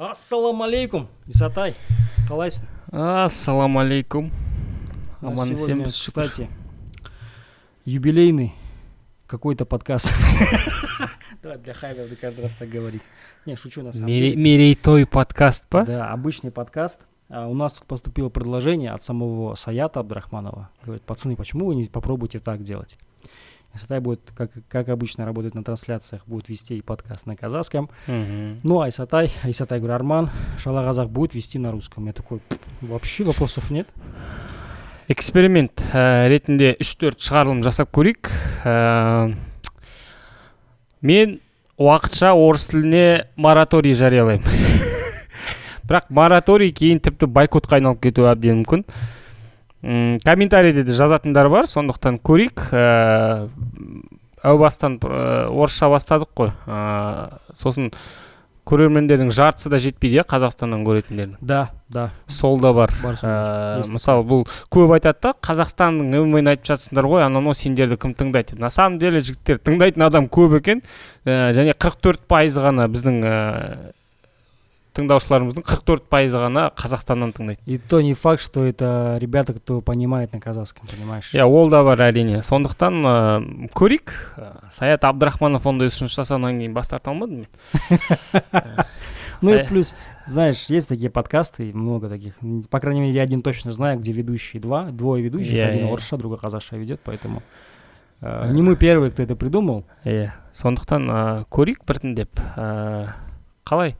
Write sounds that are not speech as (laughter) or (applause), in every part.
ассалаумағалейкум исатай қалайсың ассалаумағалейкум У нас аман есенбіз кстати юбилейный какой-то подкаст. (laughs) Давай для буду каждый раз так говорить. Не шучу на самом деле. мерейтой подкаст па да обычный подкаст. А у нас тут поступило предложение от самого Саята Абдрахманова. Говорит, пацаны, почему вы не попробуйте так делать? Исатай будет, как, как обычно, работает на трансляциях, будет вести и подкаст на казахском. Мгм. Ну, а Исатай, а Исатай, говорю, Арман, Шала Казах будет вести на русском. Я такой, вообще вопросов нет. эксперимент ә, ретінде үш төрт шығарылым жасап көрейік Ә, мен уақытша орыс тіліне мораторий жариялаймын (laughs) бірақ мораторий кейін тіпті бойкотқа айналып кетуі әбден мүмкін М, комментарийде де жазатындар бар сондықтан көрейік. Ә, әу бастан ә, орысша бастадық қой. Ә, сосын көрермендердің жартысы да жетпейді иә қазақстаннан көретіндердің. Да, да. сол да бар. Ә, мысалы бұл көп айтады да қазақстанның ммн айтып жатсыңдар ғой анау мынау сендерді кім тыңдайды? деп. На самом деле жігіттер тыңдайтын адам көп екен. Ә, және 44 пайызы ғана біздің ә, тыңдаушыларымыздың 44 пайызы ғана қазақстаннан тыңдайды. И то не факт, что это ребята, кто понимает на казахском, понимаешь? иә ол да бар әрине. Сондықтан ә, көрейік. Ә, саят абдрахманов ондай ұсыныс жасағаннан кейін бас тарта алмадым мен (laughs) Ну и плюс, знаешь, есть такие подкасты, много таких. По крайней мере, я один точно знаю, где ведущие два, двое ведущих, Я- один я- орысша, другой казахша ведет, поэтому э, не мы первые, кто это придумал. иә сондықтан ә, көрейік біртіндеп. Ә, қалай?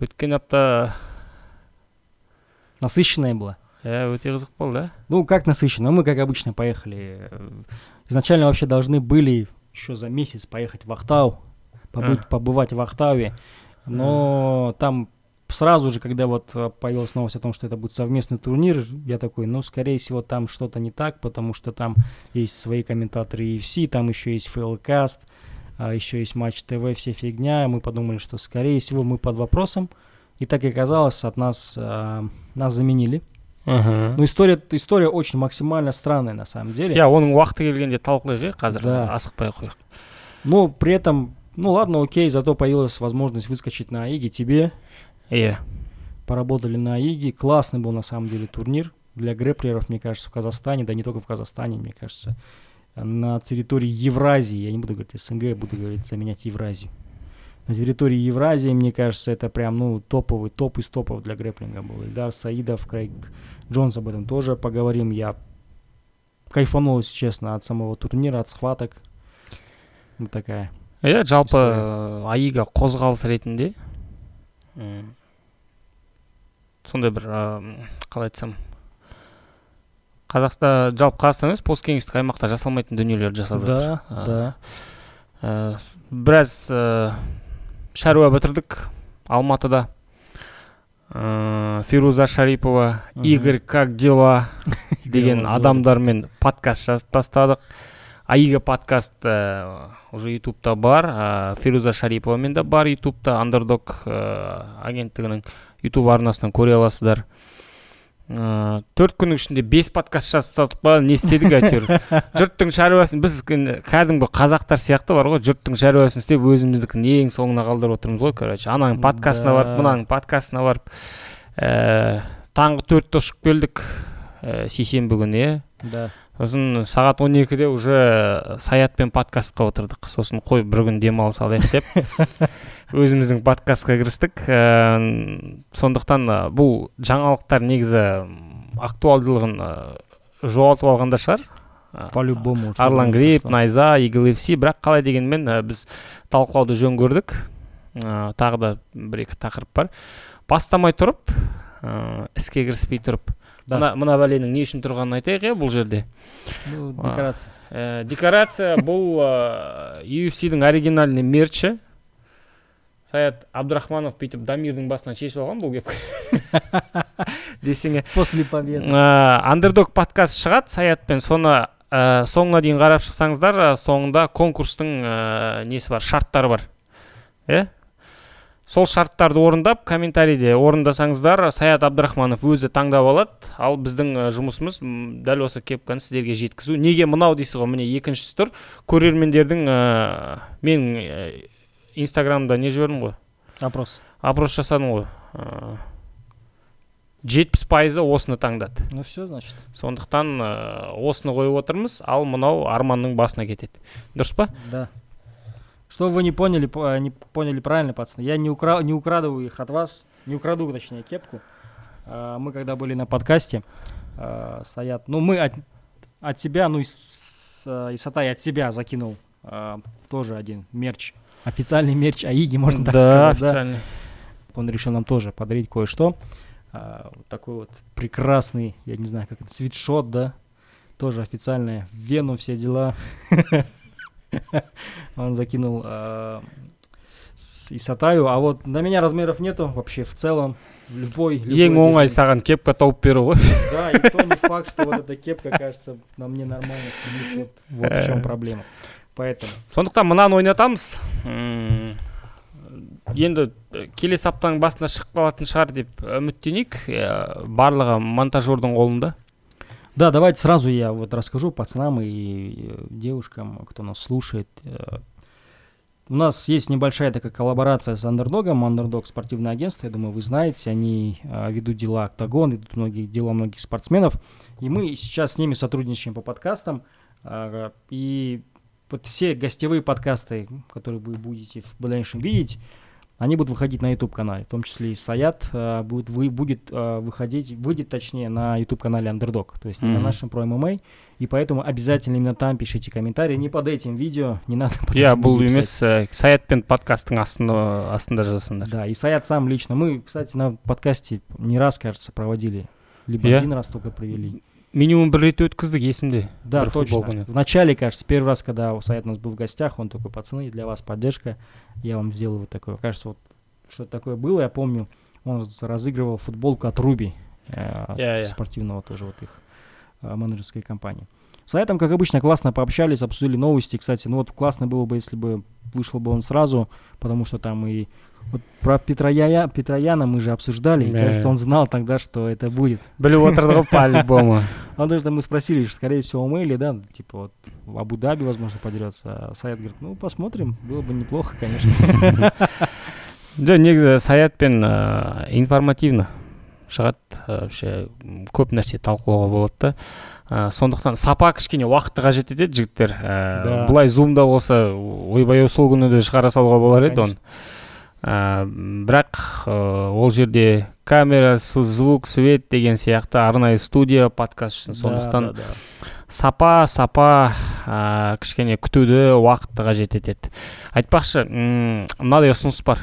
Өткен апта Насыщенная была. иә өте қызық болды ә Ну, как насыщенно? Мы, как обычно, поехали. э, Изначально вообще должны были еще за месяц поехать в Ахтау, побыть, А. побывать в Ахтауе. Но там сразу же, когда вот э, появилась новость о том, что это будет совместный турнир, я такой, ну, скорее всего, там что-то не так, потому что там есть свои комментаторы UFC, там еще есть Фейлкаст, а еще есть Матч ТВ, все фигня. Мы подумали, что, скорее всего, мы под вопросом. И так и оказалось, от нас, э, нас заменили. Ну, история, история очень максимально странная, на самом деле. иә оның уақыты келгенде талқылайық иә қазір Да. асықпай ақ қояйық Но при этом, ну ладно, окей, зато появилась возможность выскочить на Аиге. Тебе иә поработали на Аиге. Классный был на самом деле турнир для грэплеров, мне кажется, в Казахстане, да не только в Казахстане, мне кажется, на территории Евразии. Я не буду говорить СНГ, я буду говорить заменять Евразию. На территории Евразии, мне кажется, это прям, ну, топовый, топ из топов для грэплинга был. Ильдар Саидов, Крейг Джонс об этом тоже поговорим. Я кайфанул, если честно, от самого турнира, от схваток. Вот такая. иә жалпы История. аига қозғалыс ретінде м, сондай бір ә, қалай айтсам қазақстан жалпы қазақстан емес посткеңестік аймақта жасалмайтын дүниелерді жасап жатыр. Да, да. ә, біраз ә, шаруа бітірдік алматыда. Ә, фируза шарипова игорь как дела (laughs) деген адамдармен подкаст жазып тастадық аига подкаст уже ютубта бар ә, фируза шариповамен де бар ютубта. Андердог ә, агенттігінің ютуб арнасынан көре аласыздар. Ә, төрт күннің ішінде бес подкаст жазып тастадық па? Не істедік әйтеуір? (laughs) Жұрттың шаруасын біз кәдімгі қазақтар сияқты бар ғой жұрттың шаруасын істеп өзіміздікін ең соңына қалдырып отырмыз ғой короче. Ананың подкастына барып мынаның подкастына барып ә, таңғы төртте ұшып келдік ә, сейсенбі күні иә Да. Сосын сағат 12-де уже саятпен подкастқа отырдық сосын қой бір күн демалыс алайық деп (laughs) өзіміздің подкастқа кірістік ә, сондықтан ә, бұл жаңалықтар негізі актуалдылығын ә, жоғалтып алған да шығар По-любому. что бы арлан прошло. найза игл fc бірақ қалай дегенмен ә, біз талқылауды жөн көрдік ә, тағы да бір екі тақырып бар бастамай тұрып ә, іске кіріспей тұрып. Мына мына бәленің не үшін тұрғанын айтайық иә бұл жерде. Декорация. Ә, декорация (laughs) бұл ә, UFC-дің оригинальный мерчі. Саят абдрахманов бүйтіп дамирдің басынан шешіп алған бұл кепка. (laughs) Десеңе. После победы. андердог подкаст шығады. Саятпен соны ә, соңына дейін қарап шықсаңыздар ә, соңында конкурстың ә, несі бар шарттары бар. Иә сол шарттарды орындап комментарийде орындасаңыздар саят абдрахманов өзі таңдап алады. Ал біздің жұмысымыз дәл осы кепканы сіздерге жеткізу. Неге мынау дейсіз ғой? Міне екіншісі тұр. Көрермендердің ә, мен ә, инстаграмда не жібердім ғой? Опрос. опрос жасадым ғой. Жетпіс пайызы осыны таңдады. Ну все, значит. сондықтан ә, осыны қойып отырмыз. Ал мынау арманның басына кетеді. Дұрыс па? Да. Что вы не поняли, по- не поняли правильно, пацаны? Я не, укра... не украдываю их от вас, не украду, точнее, кепку. А, Мы когда были на подкасте, а, стоят, ну мы от, от себя, ну и, с, а, и Сатай от себя закинул а, тоже один мерч, официальный мерч АИГи, можно так да сказать. да. официально Он решил нам тоже подарить кое-что. А, вот такой вот прекрасный, я не знаю, как это, свитшот, да? Тоже официальная, в Вену все дела. (laughs) Он закинул а, с Исатаю, а вот на меня размеров нету вообще в целом. Любой, любой ең оңай одежды. саған кепка тауып беру ғой Да, и то не факт, что вот эта кепка, кажется, на мне нормально сидит. Вот, вот в чем проблема. Поэтому. сондықтан мынаны ойнатамыз М, енді э, келесі аптаның басында шығып қалатын шығар деп үміттенейік Э, барлығы монтажердің қолында Да, давайте сразу я вот расскажу пацанам и э, девушкам, кто нас слушает. Э, У нас есть небольшая такая коллаборация с Андердогом. Андердог спортивное агентство, я думаю, вы знаете. Они э, ведут дела Октагон, ведут многие дела многих спортсменов. И мы сейчас с ними сотрудничаем по подкастам. И вот все гостевые подкасты, которые вы будете в дальнейшем видеть, они будут выходить на YouTube-канале, в том числе и Саят э, будет, вы, будет э, выходить, выйдет точнее на YouTube-канале Underdog, то есть не на нашем Pro MMA, и поэтому обязательно именно там пишите комментарии, не под этим видео, не надо под иә этим видео емес ә, саят пен подкасттың астында астында жазасыңдар Да, и Саят сам лично, мы, кстати, на подкасте не раз, кажется, проводили, либо Я? один раз только провели минимум бір рет өткіздік есімде Да, Бір футбол точно. күні. В начале, кажется, первый раз, когда у Саят у нас был в гостях, он такой, пацаны, для вас поддержка, я вам сделаю вот такое. Кажется, вот что-то такое было, я помню, он раз- разыгрывал футболку от Руби, э, Я, я. спортивного тоже вот их э, менеджерской компании. С Саятом, как обычно, классно пообщались, обсудили новости. Кстати, ну вот классно было бы, если бы вышел бы он сразу, потому что там и вот про Петроя, Петрояна мы же обсуждали, и Да. кажется, он знал тогда, что это будет. біліп отырды ғой по-любому (laughs) Он даже мы спросили, что, скорее всего, Мэйли, да, типа вот в Абу-Даби, возможно, подерется. А Саят говорит, ну, посмотрим, было бы неплохо, конечно. (laughs) жоқ негізі саятпен ә, информативно шығады ә, вообще м, көп нәрсе талқылауға болады да ә, сондықтан сапа кішкене уақытты қажет етеді жігіттер. Ә, Да. былай зумда болса ойбай сол күні де шығара салуға болар еді оны. Ә, бірақ ә, ол жерде камера звук свет деген сияқты арнайы студия подкаст үшін. Да, сондықтан да, да. сапа сапа ә, кішкене күтуді уақытты қажет етеді. Айтпақшы мынадай ұсыныс бар.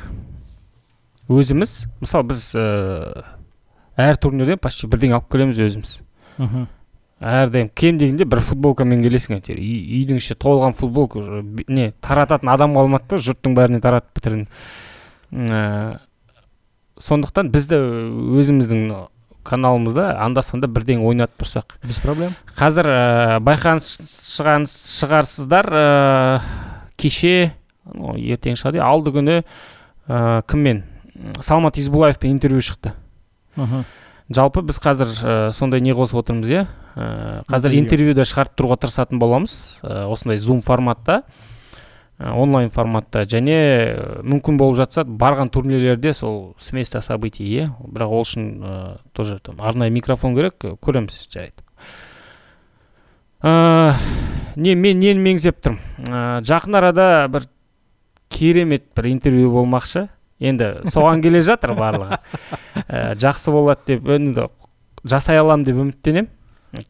Өзіміз мысалы біз ә, әр турнирден почти бірдеңе алып келеміз өзіміз. Мгм. Әрдайым кем дегенде бір футболкамен келесің әйтеуір. Үй- үйдің іші толған футболка не тарататын адам қалмады да жұрттың бәріне таратып бітірдің ә, сондықтан біз де өзіміздің каналымызда анда санда бірдеңе ойнатып тұрсақ. Без проблем. қазір ә, байқаған шыған шығарсыздар ә, кеше ну, ертең шығады алды күні ә, кіммен? Салмат избулаевпен интервью шықты. Мгм. Жалпы біз қазір ә, сондай не қосып отырмыз иә? Ә, қазір Интервью. интервьюді шығарып тұруға тырысатын боламыз. Ә, осындай зум форматта ә, онлайн форматта. Және мүмкін болып жатса барған турнирлерде сол с места событий иә? Бірақ ол үшін ә, тоже там арнайы микрофон керек көреміз жарайды. Ә, не мен нені меңзеп тұрмын? Ә, жақын арада бір керемет бір интервью болмақшы. Енді соған келе жатыр барлығы. Ә, жақсы болады деп енді жасай аламын деп үміттенемін.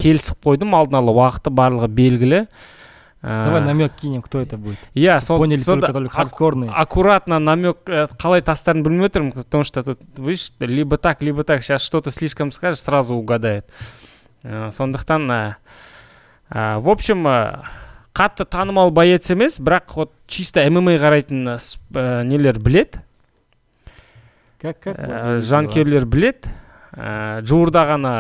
Келісіп қойдым алдын ала уақыты барлығы белгілі. Ә, Давай намек кинем, кто это будет. иә сол Поняли только, только хардкорные. аккуратно намек э, қалай тастарын білмей отырмын потому что тут видишь либо так либо так. Сейчас что то слишком скажешь сразу угадает. Ә, сондықтан ә, в общем қатты танымал боец емес бірақ вот чисто мма қарайтын нелер білет Как, как? ә, жанкүйерлер білет ә, жуырда ғана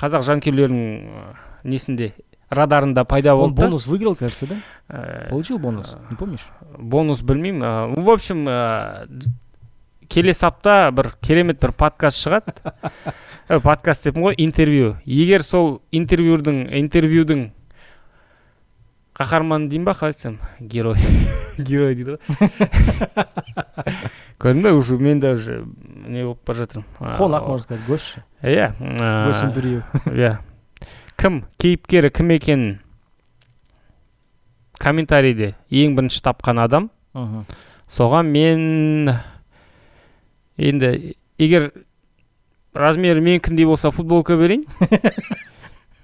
қазақ жанкүйерлерінің ә, несінде радарында пайда Он болды бонус выиграл, кажется, да? Ә, Получил бонус, не помнишь? бонус білмеймін ә, в общем ә, келесі апта бір керемет бір подкаст шығады (laughs) подкаст деппін ғой интервью егер сол интервьюдің интервьюдің қаһарман деймін ба қалай айтсам? Герой. (laughs) Герой дейді ғой. (laughs) Көрдің бе? Уже мен де уже не болып бара жатырмын. Қонақ можно сказать гость иә гость интервью (laughs) иә. Кім кейіпкері кім екенін комментарийде ең бірінші тапқан адам. Соған мен енді егер размері менікіндей болса футболка берейін.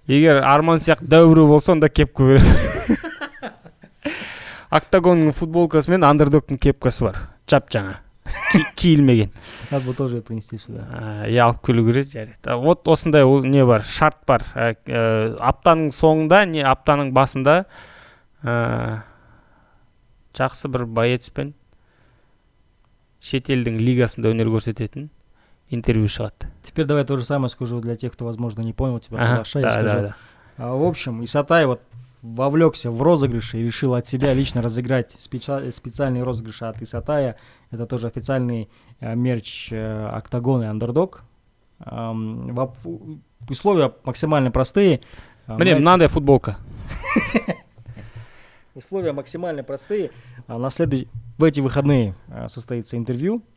Егер арман сияқты дәу болса онда кепка беремін. (laughs) Октагонның футболкасы мен андердогтың кепкасы бар. Жап жаңа. Киілмеген. Надо было тоже принести сюда. Иә алып келу керек жарайды. Вот осындай ол не бар шарт бар. Ә, аптаның соңында не аптаның басында жақсы бір боецпен шетелдің лигасында өнер көрсететін интервью шығады. Теперь давай то же самое скажу для тех кто возможно не понял тебя Ага, да, скажу. да, да. А, в общем, Исатай вот вовлекся в розыгрыш и решил от себя лично разыграть спеца- специальный розыгрыш от Исатая. Это тоже официальный э, мерч э, Октагон и Андердог. Ам, воп- условия максимально простые. А, міне знаете, мынандай футболка (laughs) Условия максимально простые. А на следующий в эти выходные а, состоится интервью, а,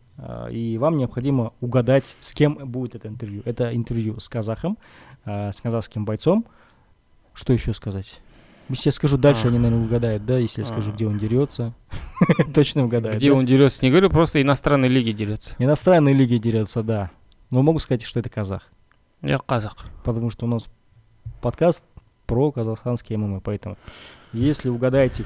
и вам необходимо угадать, с кем будет это интервью. Это интервью с казахом, а, с казахским бойцом. Что еще сказать? Если я скажу дальше, А. они, наверное, угадают, да? Если я скажу, А. где он дерется, (laughs) точно угадают. где да? он дерется не говорю просто иностранной лиги дерется Иностранные лиги дерется, да. Но могу сказать, что это казах. я қазақ Потому что у нас подкаст про казахстанские ММА, поэтому если угадаете,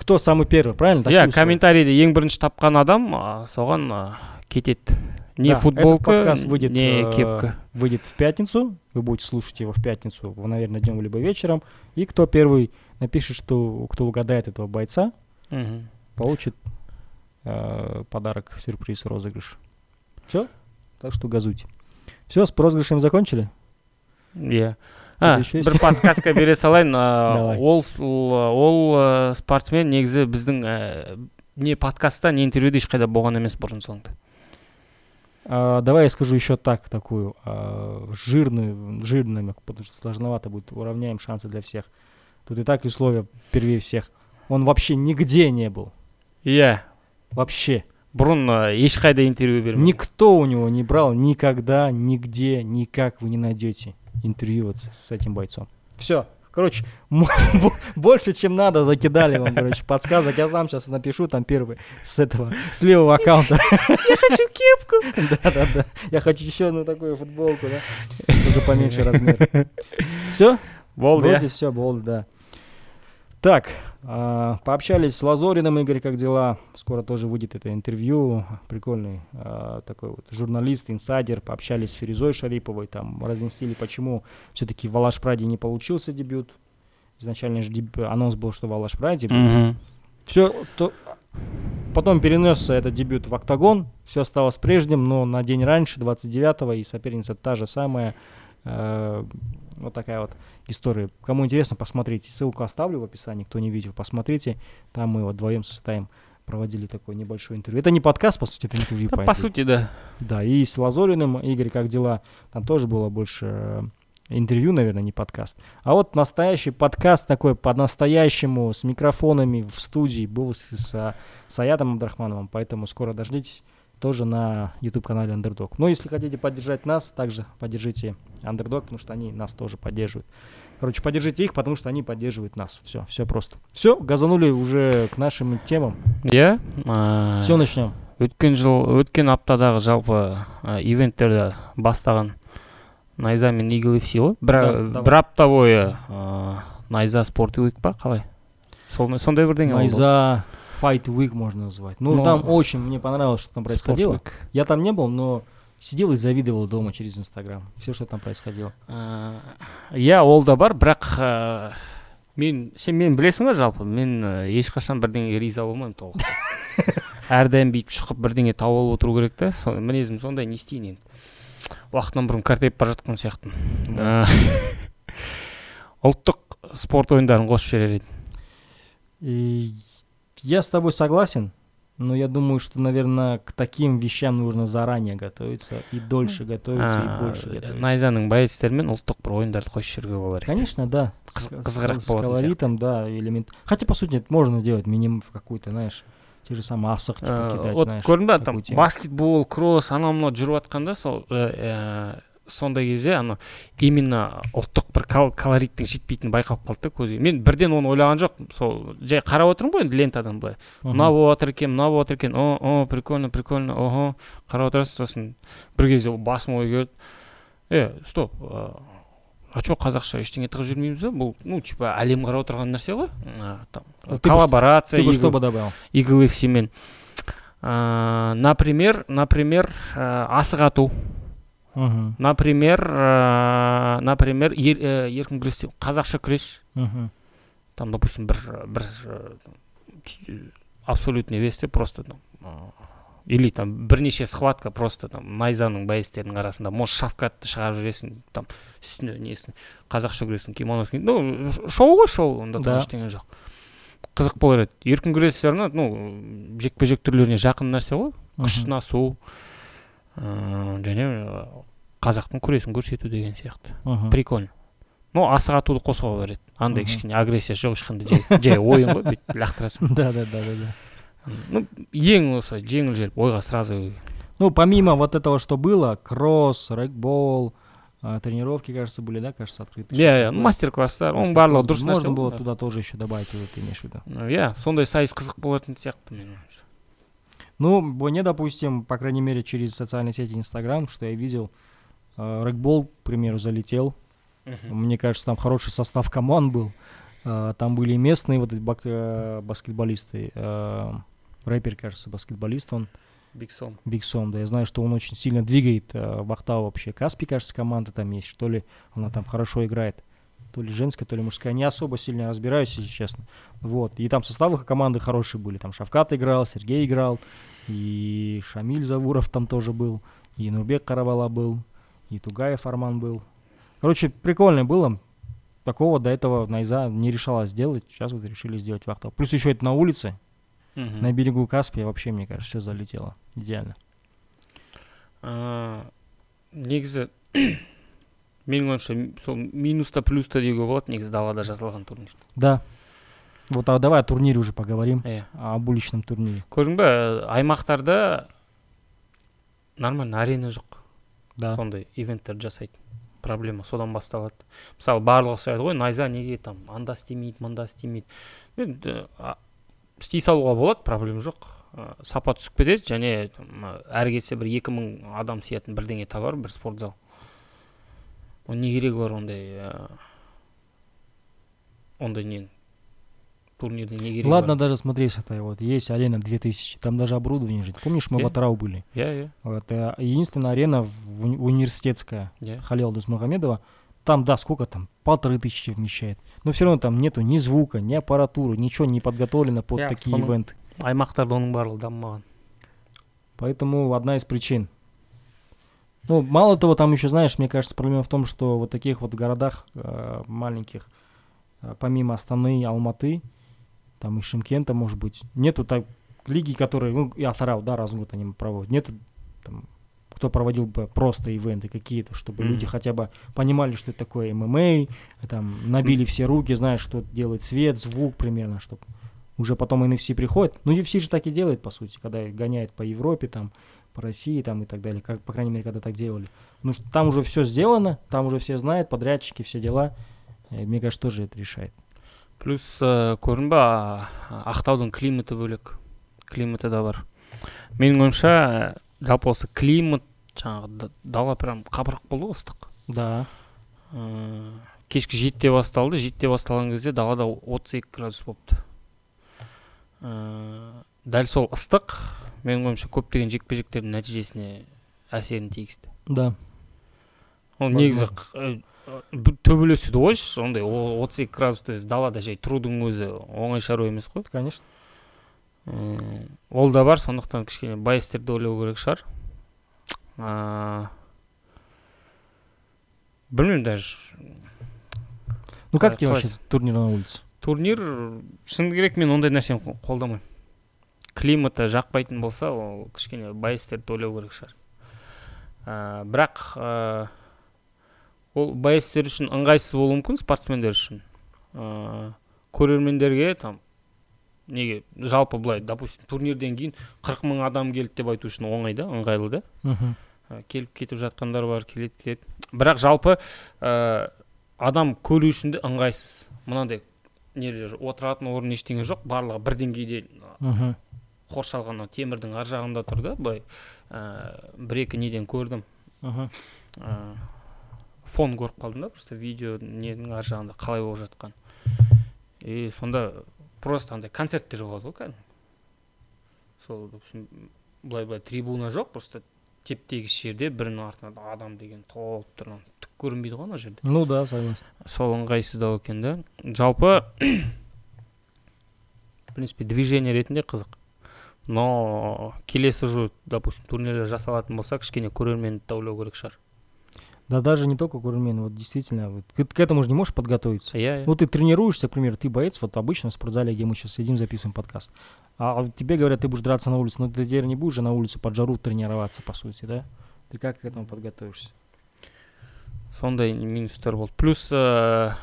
кто самый первый, правильно? Такие иә условия. комментарийде ең бірінші тапқан адам а, соған а, кетеді не Да, этот футболка подкаст выйдет, не э, кепка выйдет в пятницу. Вы будете слушать его в пятницу, в, наверное, днем либо вечером. И кто первый напишет, что кто угадает этого бойца, Мгм. получит э, подарок, сюрприз, розыгрыш. Все? Так что газуйте. Все, с розыгрышем закончили? иә Что-то а еще есть? бір подсказка (laughs) бере салайын а, Давай. ол ол, ол ә, спортсмен негізі біздің ә, не подкастта не интервьюде ешқайда болған емес бұрын соңды А, давай я скажу еще так, такую а, жирную, жирный намек, потому что сложновато будет. Уравняем шансы для всех. Тут и так условия первее всех. Он вообще нигде не был. иә Вообще. бұрын ә, ешқайда интервью бермеген Никто у него не брал никогда, нигде, никак вы не найдете интервью вот с этим бойцом. Все. Короче, (laughs) больше, чем надо, закидали вам, короче, подсказок. Я сам сейчас напишу там первый с этого, с левого аккаунта. (laughs) Я хочу кепку. (laughs) Да-да-да. Я хочу еще одну такую футболку, да? Только поменьше размер. Все? болды Вроде все, болды, да. Так, а, пообщались с Лазориным, Игорь, как дела? Скоро тоже выйдет это интервью. Прикольный а, такой вот журналист, инсайдер. Пообщались с Ферезой Шариповой, там разнесли, почему все-таки в Алаш Праде не получился дебют. Изначально же деб- анонс был, что в Алаш Праде будет. Мгм. Все, то... Потом перенесся этот дебют в Октагон, все осталось прежним, но на день раньше, 29-го, и соперница та же самая. Э, вот такая вот история. Кому интересно, посмотрите. Ссылку оставлю в описании, кто не видел, посмотрите. Там мы вот вдвоем с Исатаем проводили такое небольшое интервью. Это не подкаст, по сути, это интервью. Да, по по сути да Да, и с Лазориным, Игорь, как дела? Там тоже было больше э, интервью, наверное, не подкаст. А вот настоящий подкаст такой по-настоящему, с микрофонами в студии был с, с, с Аятом Абдрахмановым, поэтому скоро дождитесь тоже на YouTube-канале Underdog. Но если хотите поддержать нас, также поддержите Underdog, потому что они нас тоже поддерживают. Короче, поддержите их, потому что они поддерживают нас. Все, все просто. Все, газанули уже к нашим темам. иә ә, Все, начнем. өткен жыл өткен аптадағы жалпы ә, ивенттерді бастаған найза мен игл фси ғой бір, Да, давай. бір апта бойы ә, найза спорт уик па қалай Сол, сондай бірдеңе болды ғой. Найза Fight Week можно назвать. Ну, Ну, там очень мне понравилось, что там происходило. Week. Я там не был, но сидел и завидовал дома через Инстаграм. Все, что там происходило. Иә ол да бар бірақ мен сен мені білесің ғой жалпы мен ешқашан бірдеңеге риза болмаймын толық (laughs) әрдайым бүйтіп шұқып бірдеңе тауып алып отыру керек та мінезім сондай не істейін енді уақытынан бұрын картайып бара жатқан сияқтымын (laughs) ұлттық спорт ойындарын қосып жіберер едім я с тобой согласен, Но я думаю, что, наверное, к таким вещам нужно заранее готовиться и дольше готовиться, и больше готовиться. найзаның бәйістері мен ұлттық бір ойындарды қосып жіберуге болар еді Конечно, да. Кыз- С- қызығырақ с, с болатын колоритом, да, элемент. Хотя, по сути, это можно сделать минимум в какой-то, знаешь, те же самые асық, типа, Э, кидать, вот знаешь. көрдің ба такую там тему. баскетбол кросс анау мынау жүріп жатқанда сол э, э, сондай кезде ана именно ұлттық бір колориттің жетпейтіні байқалып қалды да көзге. Мен бірден оны ойлаған жоқпын. Сол жай қарап отырмын ғой енді лентадан былай. Мынау болып жатыр екен мынау болып жатыр екен о о прикольно прикольно ого қарап отырасың сосын бір кезде басыма ой келді. Е стоп а че қазақша ештеңе тығып жүрмейміз ба бұл ну типа әлем қарап отырған нәрсе ғой там коллаборация Ты что бы добавил? Eagle FC мен. А, например например асық ату. Мгм. например ә, например ер, ә, еркін күрес қазақша күрес. Мгм. там допустим бір бір т- абсолютный весте просто там или там бірнеше схватка просто там найзаның бәйістерінің арасында. Может шавкатты шығарып жібересің там үстіне несін қазақша күрестің кимоносын ну шоу ғой шоу онда Да. ештеңе жоқ. Қызық болар еді. Еркін күрес все равно ну жекпе жек түрлеріне жақын нәрсе ғой. Күш сынасу және ә, қазақтың күресін көрсету деген сияқты Мгм. прикольно ну асық атуды қосуға болар еді андай Мгм. кішкене агрессия жоқ ешқандай жай, жай ойын ғой бүйтіп лақтырасың (laughs) Да, да, да, да, да. ну ең осы жеңіл желіп ойға сразу Ну, помимо вот этого, что было, кросс, регбол, а, тренировки, кажется, были, да, кажется, открыты. иә иә мастер класстар оның барлығы дұрыс нәрсе Можно ғой, было да. туда тоже еще добавить, вот ты имеешь в виду. Ну, иә сондай сайыс қызық болатын сияқты менің ойымша. ну, мне, допустим, по крайней мере, через социальные сети Инстаграм, что я видел, э, регбол, к примеру, залетел. Мне кажется, там хороший состав команд был. А, Там были и местные вот эти бак- э, баскетболисты. э, Рэпер, кажется, баскетболист он. Биг Сом. Биг Сом, да, я знаю, что он очень сильно двигает э, в Актау вообще. Каспи, кажется, команда там есть, что ли, она там хорошо играет. То ли женская, то ли мужская. Не особо сильно разбираюсь, если честно. Вот. И там составы команды хорошие были. Там Шавкат играл, Сергей играл, и Шамиль Завуров там тоже был, и Нурбек Карабала был, и Тугаев Арман был. Короче, прикольно было. Такого до этого Найза не решалась сделать. Сейчас вот решили сделать в Ахтау. Плюс еще это на улице, Мгм. на берегу Каспия. Вообще, мне кажется, все залетело. Идеально. Аа, негізі (clears throat) менің ойымша м- сол минус та плюс та деуге болады негізі далада жасалған турнир Да. Вот а давай о турнире уже поговорим. иә Об уличном турнире. көрдің ба аймақтарда нормально арена жоқ Да. сондай ивенттерді жасайтын проблема содан басталады мысалы барлығы сұрайды ғой найза неге там анда істемейді мында істемейді а, істей салуға болады проблема жоқ Ә, сапа түсіп кетеді және әрі кетсе бір екі мың адам сиятын бірдеңе табар бір спортзал ол не керегі бар ондай ә, ондай нені турнирдің не керегі Ладно, даже смотри, с этой вот есть арена 2000, там даже оборудование же. Помнишь, мы Э? в Атырау были? иә иә Вот, э, единственная арена в уни- университетская иә Халил Дусмагомедова. Там, да, сколько там? Полторы тысячи вмещает. Но все равно там нету ни звука, ни аппаратуры, ничего не подготовлено под Я такие вспомнил. ивенты. аймақтарда оның барлығы дамымаған Поэтому одна из причин. Ну, мало того, там еще, знаешь, мне кажется, проблема в том, что вот таких вот городах э, маленьких, э, помимо Астаны, Алматы, там и Шимкента, может быть, нету так лиги, которые, ну, и Атарау, да, раз в год они проводят, нету там, кто проводил бы просто ивенты какие-то, чтобы люди Мгм. хотя бы понимали, что это такое ММА, там, набили все руки, знаешь, что делает свет, звук примерно, чтобы уже потом NFC приходит. Ну, UFC же так и делает, по сути, когда гоняет по Европе, там, по России, там, и так далее, как, по крайней мере, когда так делали. Потому что там уже все сделано, там уже все знают, подрядчики, все дела. Э, Мне кажется, тоже это решает. Плюс ә, көрдің ба ақтаудың климаты бөлек. Климаты да бар. Менің ойымша ә, жалпы осы климат жаңағы дала прям қапырық болды ғой ыстық. Да. Ә, кешкі жетіде басталды. Жетіде басталған кезде далада отыз екі градус болыпты. Ә, дәл сол ыстық менің ойымша көптеген жекпе жектердің нәтижесіне әсерін тигізді. Да. ол негізі төбелесуді қойшы сондай о- 32 градуста өзі далада жай тұрудың өзі оңай шаруа емес қой. Конечно. Ол да бар сондықтан кішкене байестерді ойлау керек шығар. Білмеймін даже Ну, как Қалай- тебе вообще турнир на улице? турнир шыны керек мен ондай нәрсені қо- қолдамаймын. Климаты жақпайтын болса ол кішкене боецтерді ойлау керек шығар. Ә, бірақ ә, ол боецтер үшін ыңғайсыз болуы мүмкін спортсмендер үшін. Ә, көрермендерге там неге жалпы былай допустим турнирден кейін қырық мың адам келді деп айту үшін оңай да ыңғайлы да. Ә, келіп кетіп жатқандар бар келеді кетеді бірақ жалпы ә, адам көру үшін де ыңғайсыз. Мынандай нелер отыратын орын ештеңе жоқ барлығы бір деңгейде қоршалған темірдің ар жағында тұр да былай. Ә, бір екі неден көрдім. Мгм. Фон көріп қалдым да просто видео ненің ар жағында қалай болып жатқан и сонда просто андай концерттер болады ғой кәдімгі. Сол допустим былай былай трибуна жоқ просто теп тегіс жерде бірінің артынан адам деген толып тұр түк көрінбейді ғой ана жерде. Ну да, согласен. сол ыңғайсыздау екен да. Жалпы в принципе движение ретінде қызық. Но келесі жыл допустим турнирлер жасалатын болса кішкене көрерменді даулау керек шығар. Да даже не только курмен, вот действительно, вот, к, к этому же не можешь подготовиться. иә Ну, ты тренируешься, к примеру, ты боец, вот обычно в спортзале, где мы сейчас сидим, записываем подкаст. А тебе говорят, ты будешь драться на улице, но ты теперь не будешь же на улице под жару тренироваться, по сути, да? Ты как к этому подготовишься? сондай минустар болды плюс ә,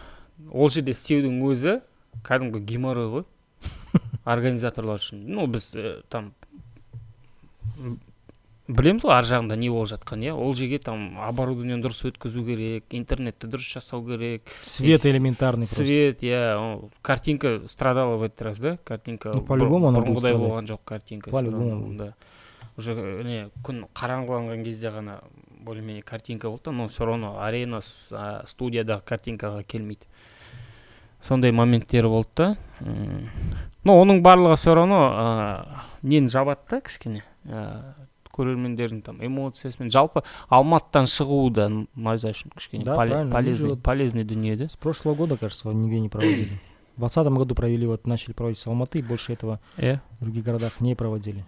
ол жерде істеудің өзі кәдімгі геморрой ғой (laughs) организаторлар үшін ну біз ә, там м, білеміз ғой ар жағында не болып жатқан иә? ол жерге там оборудованиені дұрыс өткізу керек интернетті дұрыс жасау керек. Свет элементарный свет иә картинка страдала в этот раз да? Картинка она будет бұрынғыдай болған жоқ картинка равно, будет. да. Уже не күн қараңғыланған кезде ғана более менее картинка болды но все равно арена студиядағы картинкаға келмейді. Сондай моменттер болды да. Но оның барлығы все равно ә, нені жабады да кішкене ә, көрермендердің там эмоциясымен. Жалпы алматыдан шығуы да найза үшін кішкене Да, поле- полезный полезный дүние да? С прошлого года, кажется, нигде не проводили. В 2020 году провели, вот начали проводить с Алматы, и больше этого иә в других городах не проводили.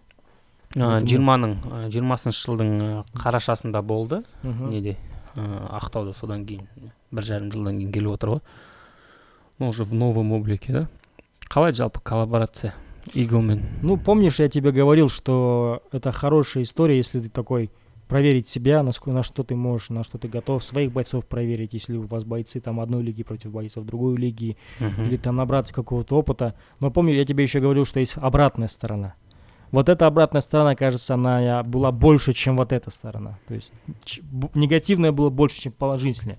жиырманың жиырмасыншы жылдың қарашасында болды. Неде? Ақтауда содан кейін бір жарым жылдан кейін келіп отыр ғой. Ну уже в новом облике да? Қалай жалпы коллаборация? Иглмен Ну, помнишь, я тебе говорил, что это хорошая история, если ты такой проверить себя, насколько, на что ты можешь, на что ты готов, своих бойцов проверить, если у вас бойцы там одной лиги против бойцов другой лиги, или там набраться какого-то опыта. Но помню, я тебе еще говорил, что есть обратная сторона. Вот эта обратная сторона, кажется, она была больше, чем вот эта сторона. То есть ч- б- негативное было больше, чем положительное.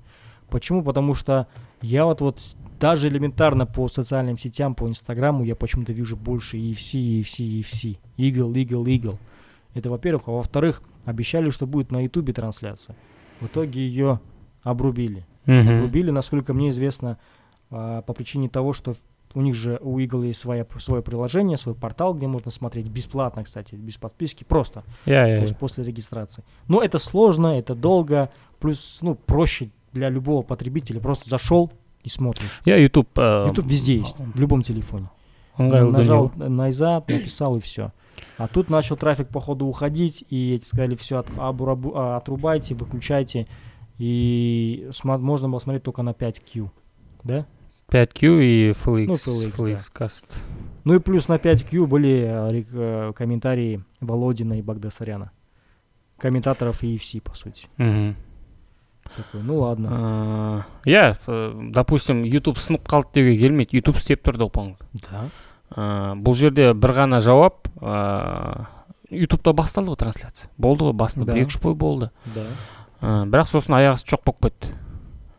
Почему? Потому что я вот вот даже элементарно по социальным сетям, по Инстаграму я почему-то вижу больше UFC, UFC, UFC. Eagle, Eagle, Eagle. Это во-первых. А во-вторых, обещали, что будет на Ютубе трансляция. В итоге ее обрубили. Рубили, насколько мне известно, а, по причине того, что у них же у Eagle есть своя, свое приложение, свой портал, где можно смотреть бесплатно, кстати, без подписки, просто иә пос- после регистрации. Но это сложно, это долго, плюс, ну, проще для любого потребителя. Просто зашел и смотришь. иә ютуб ә, YouTube везде есть, в любом телефоне. Нажал найзад, написал и все. А тут начал трафик походу уходить, и эти сказали, все, отрубайте, выключайте. И сма- можно было смотреть только на 5Q, да? 5Q и FLX Ну, FLX, да. FLX каст Ну и плюс на 5Q были э, э, комментарии Володина и Багдасаряна. Комментаторов EFC, по сути. мхм Такой, ну ладно. Иә допустим ютуб сынып қалды деуге келмейді ютуб істеп тұр доп Да. бұл жерде бір ғана жауап ютубта басталды ғой трансляция болды ғой басында Да. бір екі үш бой болды Да. бірақ сосын аяқ асты жоқ болып кетті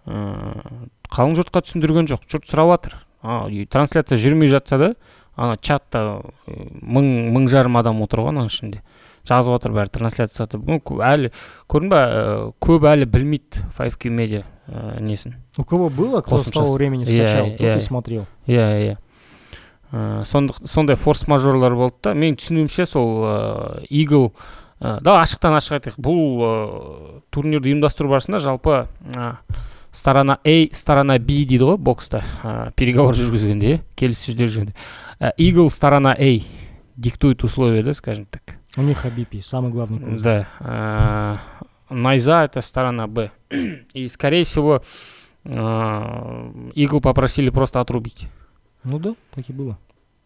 ә, қалың жұртқа түсіндірген жоқ жұрт сұрап жатыр трансляция жүрмей жатса да ана чатта ә, мың мың жарым адам отыр ғой ананың ішінде жазып жатыр бәрі трансляция кө- әлі көрдің ба ә, көп әлі білмейді 5Q медиа ә, несін. У кого было, кто с того времени Я- скачал, тот я- и смотрел. иә. Иә сондық- сондай форс мажорлар болды да. Менің түсінуімше сол игл ә, да ашықтан ашық айтайық. Бұл ә, турнирді ұйымдастыру барысында жалпы ә, сторона A сторона B дейді ғой бокста ә, переговор жүргізгенде иә келіссөздер жүргенде игл сторона A диктует условия да скажем так? У них Хабипи, самый главный коуч. да ә, найза это сторона Б и скорее всего ә, игл попросили просто отрубить Ну да, так и было.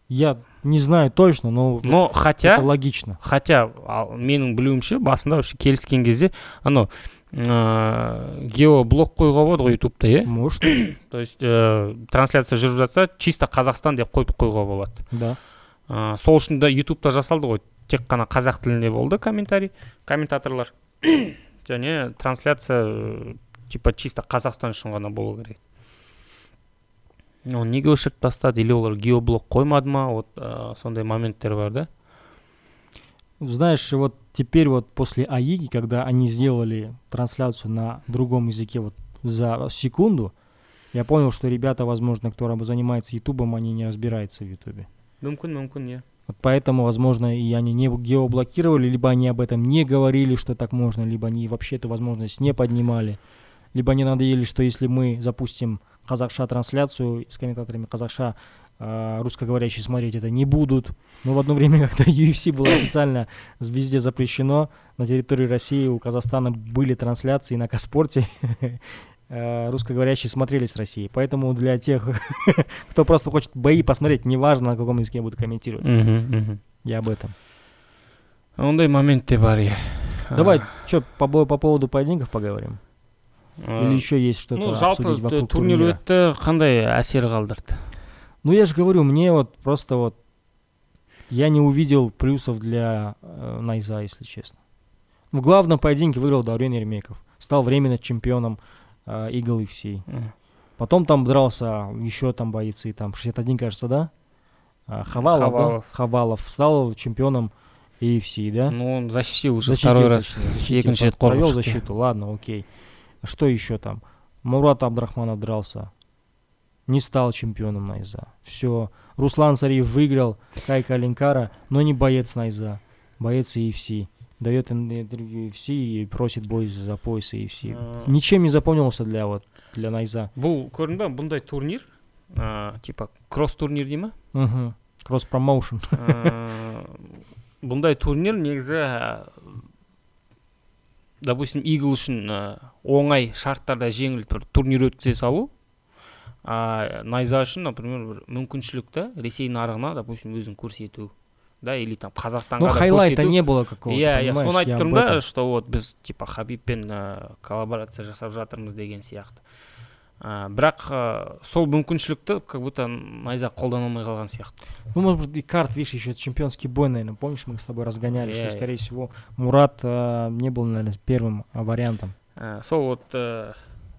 Я не знаю точно, но но хотя это логично. хотя ал- менің білуімше басында вообще келіскен кезде анау ыыы геоблок қоюға болады ғой ютубта иә Может, (coughs) то есть ә, трансляция жүріп жатса чисто қазақстан деп қойып қоюға болады да. ә, сол үшін де ютубта жасалды ғой тек қана қазақ тілінде болды комментарий комментаторлар (coughs) және трансляция ә, типа чисто қазақстан үшін ғана болу керек оны неге өшіріп тастады или олар геоблок қоймады ма вот ә, сондай моменттер бар да Знаешь, вот теперь вот после АИГи, когда они сделали трансляцию на другом языке вот за секунду, я понял, что ребята, возможно, кто раб- занимается Ютубом, они не разбираются в Ютубе. мүмкін мүмкін иә вот поэтому, возможно, и они не геоблокировали, либо они об этом не говорили, что так можно, либо они вообще эту возможность не поднимали, либо они надоели, что если мы запустим казахша трансляцию с комментаторами казахша, а, русскоговорящие смотреть это не будут. Но в одно время, (laughs) когда UFC было официально везде запрещено, на территории России у Казахстана были трансляции на Каспорте, э, (laughs) русскоговорящие смотрели с России. Поэтому для тех, (laughs) кто просто хочет бои посмотреть, неважно, на каком языке я буду комментировать, я об этом. ондай момент те бар Давай, что, по, по поводу поединков поговорим? Ә, Или еще есть что-то ну обсудить вокруг турнир өтті қандай әсер қалдырды Ну, я же говорю, мне вот просто вот... Я не увидел плюсов для э, Найза, если честно. В главном поединке выиграл Даурен Ермеков. Стал временно чемпионом э, Eagle FC. Мгм. Потом там дрался еще там бойцы, там 61, кажется, да? А, Хавалов, да? Хавалов. Хавалов стал чемпионом AFC, да? ну он защитил уже Защитил, второй раз защитил. рет Провел защиту, ладно, окей. А Что еще там? Мурат Абдрахманов дрался. Не стал чемпионом Найза. Все. Руслан Царев выиграл Кайка Алинкара, но не боец Найза. Боец EFC. Дает ин- интервью EFC и просит бой за пояс EFC. Ә, Ничем не запомнился для вот для Найза. бұл көрдің ба бұндай турнир ә, типа кросс турнир дей ма Угу. Кросс промоушен. Бұндай турнир негізі допустим игл үшін оңай шарттарда жеңіл бір турнир өткізе салу а найза үшін например бір мүмкіншілік та ресей нарығына допустим өзін көрсету да или там қазақстанға Но да хайлайта көрсету. не было какого-то, иә иә понимаешь? соны Я айтып об тұрмын да этом. что вот біз типа хабибпен ә, коллаборация жасап жатырмыз деген сияқты ә, бірақ ә, сол мүмкіншілікті как будто найза қолдана алмай қалған сияқты Ну, может быть, и карт, видишь, еще чемпионский бой, наверное. Помнишь, мы с тобой разгоняли, что, Я- скорее всего, Мурат э, не был, наверное, первым э, вариантом. Ә, сол вот ә,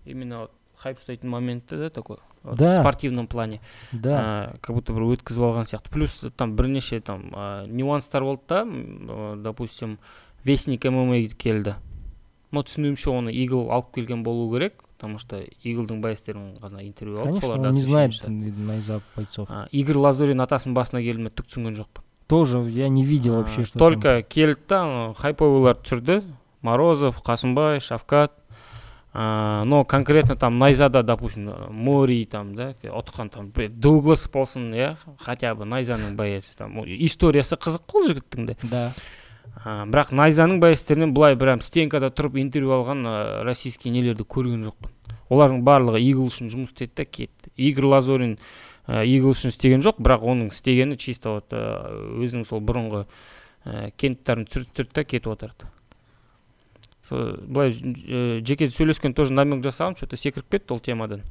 именно вот хайп ұстайтын моменті да такой вот Да. в спортивном плане Да. ә, как будто бір өткізіп алған сияқты плюс там бірнеше там ә, нюанстар болды да м, ә, допустим вестник мма келді но түсінуімше оны игл алып келген болу керек потому что иглдың байестерін ғана интервью алды Конечно, соларды он не знает освещение жасады. Найза бойцов. А, игорь лазурин атасының басына келді ме түк түсінген жоқпын Тоже я не видел вообще, А, что там. только келді да ана хайповыйлар түсірді морозов қасымбай шавкат а, Но конкретно там найзада допустим мори там да отқан там дуглас болсын иә хотя бы найзаның байесі там историясы қызық қой жігіттің де. Да. а, бірақ найзаның байестерінен былай прям стенкада тұрып интервью алған ә, российский нелерді көрген жоқпын. Олардың барлығы игл үшін жұмыс істеді да кетті. Игорь лазорин ә, игл үшін істеген жоқ бірақ оның істегені чисто вот ә, өзінің сол бұрынғы ә, кенттарын түсіріп түсірді да кетіп отырды. Былай ә, жеке сөйлескен тоже намек жасағам что то секіріп кетті ол темадан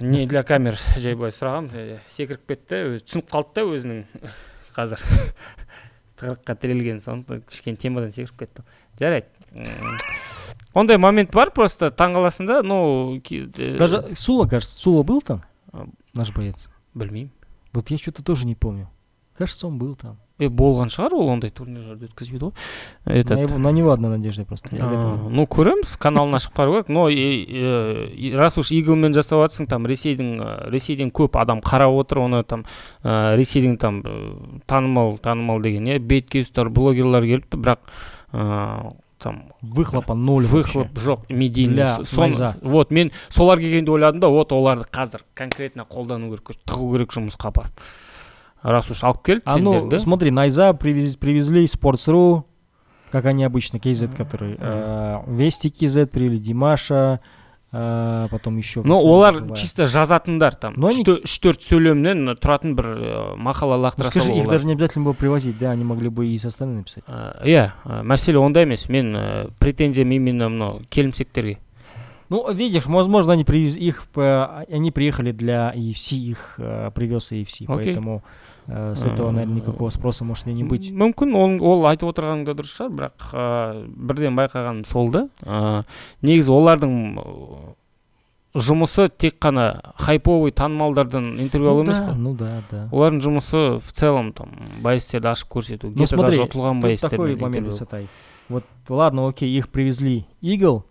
не для камер жай былай сұрағам секіріп кетті өзі түсініп қалды да өзінің қазір тығырыққа тірелген сондықтан кішкене темадан секіріп кеттім жарайды ондай момент бар просто таңқаласың да ну э, Даже Сула, кажется, Сула был там? Наш боец. білмеймін Вот я что-то тоже не помню. Кажется, он был там. Е болған шығар ол ондай турнирлерді өткізбейді ғой. Этот На, его- на него одна надежда просто. Ну көреміз каналын ашып қарау керек но раз уж иглмен жасап жатсың там ресейдің ә, ресейден көп адам қарап отыр оны там ә, ресейдің там танымал танымал деген иә беткестер блогерлар келіпті бірақ ә, там Выхлопа ноль выхлоп жоқ медийный вот мен солар келгенде ойладым да вот оларды қазір конкретно қолдану керек тығу керек жұмысқа барып раз уж алып келді А ну, сендерді смотри, Найза привез- привезли Sports.ru, как они обычно, KZ, который. э, Вести KZ привели Димаша, э, а, потом еще но олар чисто жазатындар там Но они- үш төрт сөйлемнен тұратын бір ә, мақала лақтыра Скажи, салу их олар. даже не обязательно было привозить, да, они могли бы и со стороны написать. Ә, иә ә, мәселе онда емес мен ә, претензиям именно мынау келімсектерге Ну, видишь, возможно, они привез их, по- они приехали для EFC, их э, привез EFC, Окей. поэтому э, с этого, наверное, никакого спроса может и не быть. мүмкін ол, ол айтып отырғаның да дұрыс шығар бірақ ә, бірден байқағаным сол да ә, негізі олардың ә, жұмысы тек қана хайповый танымалдардан интервью алу Ну емес да, қой ну да, да. олардың жұмысы в целом там байстерді ашып көрсету Ну где-то смотри, даже ұтылған Тут такой байстермен момент, интервью. Исатай. Вот, ладно, окей, их привезли Eagle,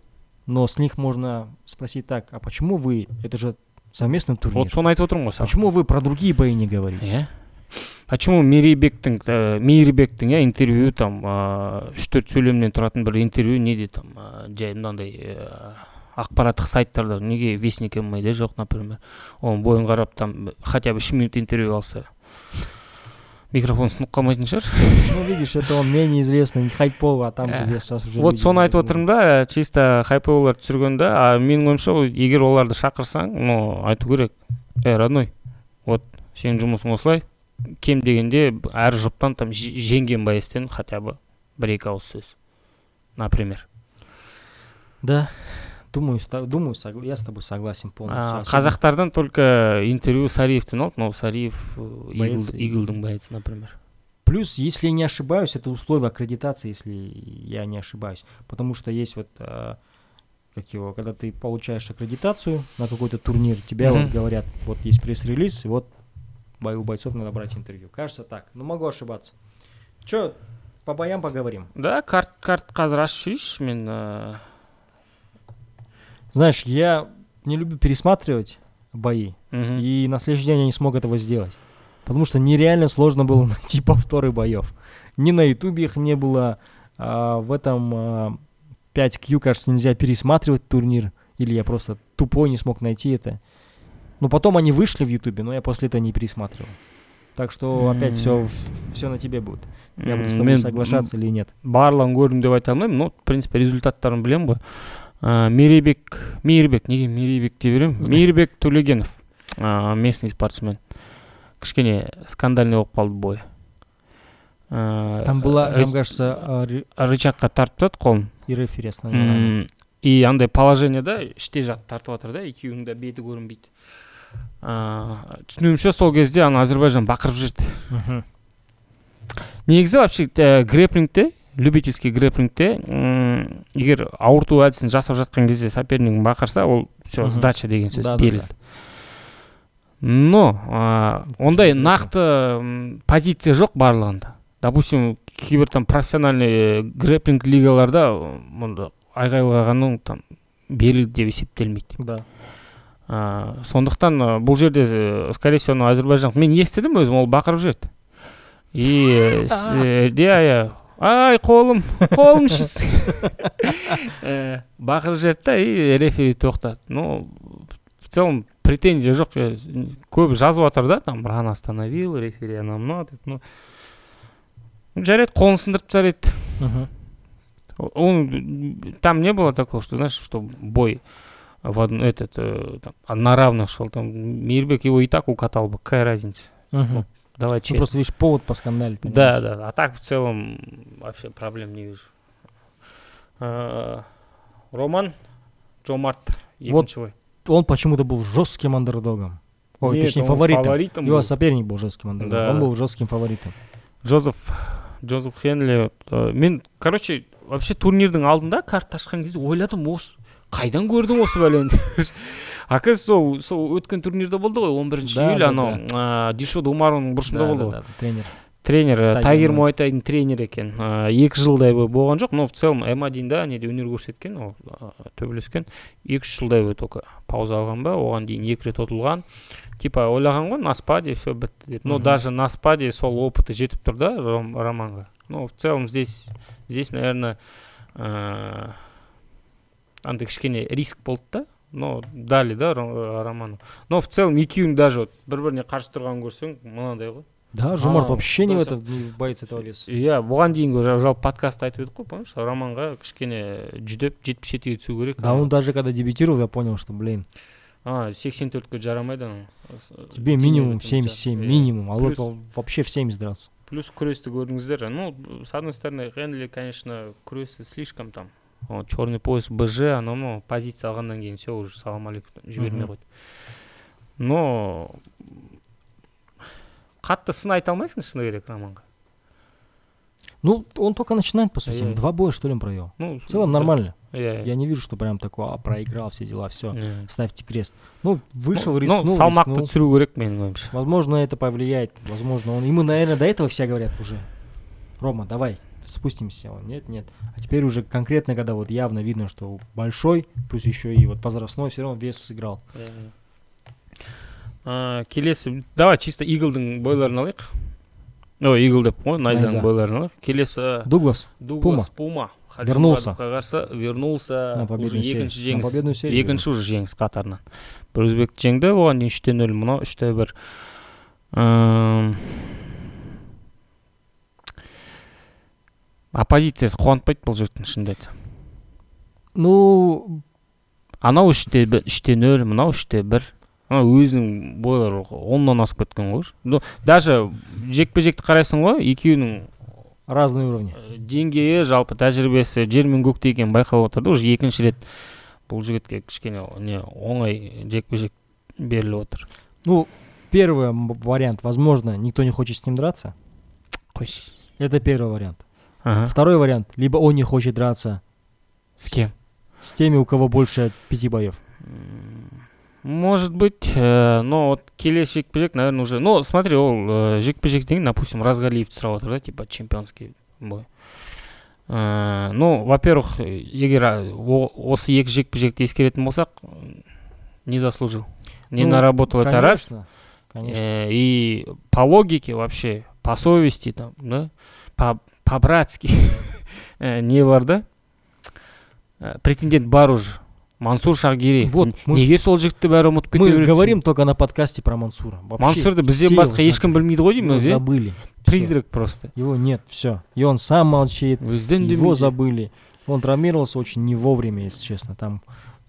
но с них можно спросить так, а почему вы, это же совместный турнир, вот соны айтып отырмын ғой саған почему вы про другие бои не говорите? Почему мерейбектің ә, мейірбектің иә интервью там ә, үш төрт сөйлемнен тұратын бір интервью неде там ә, жай мынандай ә, ақпараттық сайттарда неге вестник ммде жоқ например? Оның бойын қарап там хотя бы үш минут интервью алса. Микрофон сынып қалмайтын шығар. Ну, видишь, это он менее известный, хайповый, а там же Э, сейчас уже... вот соны айтып отырмын да чисто хайповалар түсірген да а менің ойымша егер оларды шақырсаң ну айту керек. Эй родной вот сенің жұмысың осылай. Кем дегенде әр жұптан там жеңген байстен хотя бы бір екі ауыз сөз например Да, думаю, думаю, я с тобой согласен полностью. А, қазақтардан только интервью сариевтен алды но сариев э, Боец Игл- и- иглдың байцы например Плюс, если не ошибаюсь, это условие аккредитации, если я не ошибаюсь. Потому что есть вот, а, как его, когда ты получаешь аккредитацию на какой-то турнир, тебя Мгм. вот говорят, вот есть пресс-релиз, вот у бойцов надо брать интервью. Кажется так, но могу ошибаться. Че, по боям поговорим. да карт карт қазір ашып жіберейінші мен ә, Знаешь, я не люблю пересматривать бои, мгм. и на следующий день я не смог этого сделать. Потому что нереально сложно было найти (laughs) повторы боев. Ни на ютубе их не было, а в этом а, 5Q, кажется, нельзя пересматривать турнир, или я просто тупой не смог найти это. Ну, потом они вышли в ютубе, но я после этого не пересматривал. Так что опять все, М. все на тебе будет. Я буду с М, тобой мен соглашаться или нет. барлығын көрдім деп айта алмаймын но в принципе результаттарын білемін ғой ә, мерейбек мейірбек неге мерейбек дей беремін мейірбек төлегенов ә, местный спортсмен кішкене скандальный болып қалды бойы Ә, Там была, ры- там, кажется, а, ре- рычагқа тартып тастады қолын и рефери остановил. ранее. М, и андай положениеда іште жатып тартып жатыр да екеуінің де беті көрінбейді ә, түсінуімше сол кезде ана әзірбайжан бақырып жіберді Мгм. негізі вообще ә, грэплингте любительский грэплингте м, егер ауырту әдісін жасап жатқан кезде сопернигін бақырса ол все сдача деген сөз берілді. но ондай нақты позиция жоқ барлығында. Допустим кейбір там профессиональный грэплинг лигаларда мұнда айғайлағанның там берілді деп есептелмейді. Да. Ә, сондықтан ы, бұл жерде э, скорее всего анау әзірбайжан мен естідім өзім ол бақырып жүреді. И (laughs) иә иә ай қолым қолым (laughs) Э, бақырып жіберді да и рефери тоқтады. Ну в целом претензия жоқ. Э, көбі жазып жатыр да там рано остановил рефери анау мынау деп ну. Жарайды қолын сындырып тастар Мгм. он там не было такого, что знаешь, что бой в одну, этот э, там, на равных шел. Там Мирбек его и так укатал бы, какая разница? Мгм. Давай Ну, честно. просто видишь повод поскандалить. Да, понимаешь? да. А так в целом вообще проблем не вижу. Э, Роман Джомарт Вот екінші бой. Он почему-то был жестким андердогом. Ой, Нет, точнее, он фаворитом. фаворитом Его был. соперник был жестким андердогом. Да. Он был жестким фаворитом. Джозеф Джозеф Хенли э, мен короче вообще турнирдің алдында картты ашқан кезде ойладым осы қайдан көрдім осы бәлені оказывается (laughs) сол сол өткен турнирде болды ғой он бірінші Да, июль да, анау дишод умарованың бұрышында Да, болды да, ғой. да, тренер. тренер ә, Тайгер тайгер Муай. муайтайдың тренері екен. Екі жылдай болған жоқ но в целом м одинда неде өнер көрсеткен ол төбелескен. Екі үш жылдай бойы только пауза алған ба оған дейін екі рет ұтылған. Типа ойлаған ғой на спаде все бітті деп. Но даже на спаде сол опыты жетіп тұр да Ром- романға. Ну в целом здесь здесь наверное андай кішкене риск болды да но дали да Ро- роману но в целом екеуінің даже вот бір біріне қарсы тұрғанын көрсең мынандай ғой да жомарт А, вообще не в құдай это не боится этого леса иә бұған дейінгі жа- жалпы подкастта айтып едік қой помнишь романға кішкене жүдеп жетпіс жетіге түсу керек да он даже когда дебютировал я понял что блин а сексен төртке жарамайды анау тебе минимум 77 Иә. минимум а Плюс- вот он вообще в 70 драться плюс күресті көрдіңіздер ну с одной стороны хенли конечно күресі слишком там вот черный пояс бж анау мынау позиция алғаннан кейін все уже салам алейкум жібермей Мгм. қойды но қатты сын айта алмайсың шыны керек романға ну он только начинает по сути Э. два боя что ли он провел ну в целом нормально иә я не вижу что прям такое а, проиграл все дела все иә. ставьте крест ну вышел ну, рискнул, ну салмақты рискнул. түсіру керек менің ойымша возможно это повлияет возможно он ему наверное до этого все говорят уже Рома давай спустимся он нет нет а теперь уже конкретно когда вот явно видно что большой плюс еще и вот возрастной все равно вес сыграл Иә, иә. А, келесі давай чисто иглдың бойларын алайық ой игл деп қой найзаның Найза. бойларын алайық келесі Дуглас дуглас пума Вернулся. қарсы вернулся на уже победную серию екінші на жеңіс победную серию екінші уже жеңіс қатарынан бір өзбекті жеңді оған дейін үште нөл мынау үште бір оппозициясы қуантпайды бұл жігіттің шынымды айтсам ну анау үште үште нөл мынау үште бір. Анау өзінің бойлары оннан асып кеткен ғой ну даже жекпе жекті қарайсың ғой екеуінің разные уровни. э, деңгейі жалпы тәжірибесі жер мен көктей екені байқалып отыр да уже екінші рет бұл жігітке кішкене не оңай жекпе жек беріліп отыр. Ну первый вариант возможно никто не хочет с ним драться. Қойшы это первый вариант. ага. второй вариант либо он не хочет драться с кем с теми у кого больше пяти боев М, может быть э, но вот келесі жекпе жек наверное уже ну смотри ол э, жекпе жек деген допустим разгалиевті сұрап отыр да типа чемпионский бой Э, ну во первых егер а, о- осы екі жекпе жекті ескеретін болсақ м, не заслужил не Ну, наработал это раз конечно конечно Э, и по логике вообще по совести там да по по братски (laughs) не бар да Э, претендент бар уже мансур шагиреев Вот, Н- мы- неге сол жігітті бәрі ұмытып кете мы береді говорим только на подкасте про Мансура Вообще мансурды все бізден его басқа ешкім забыли. білмейді ғой Его дейміз иә забыли Всё. призрак просто его нет все и он сам молчит бізден его демейді. забыли он травмировался очень не вовремя если честно там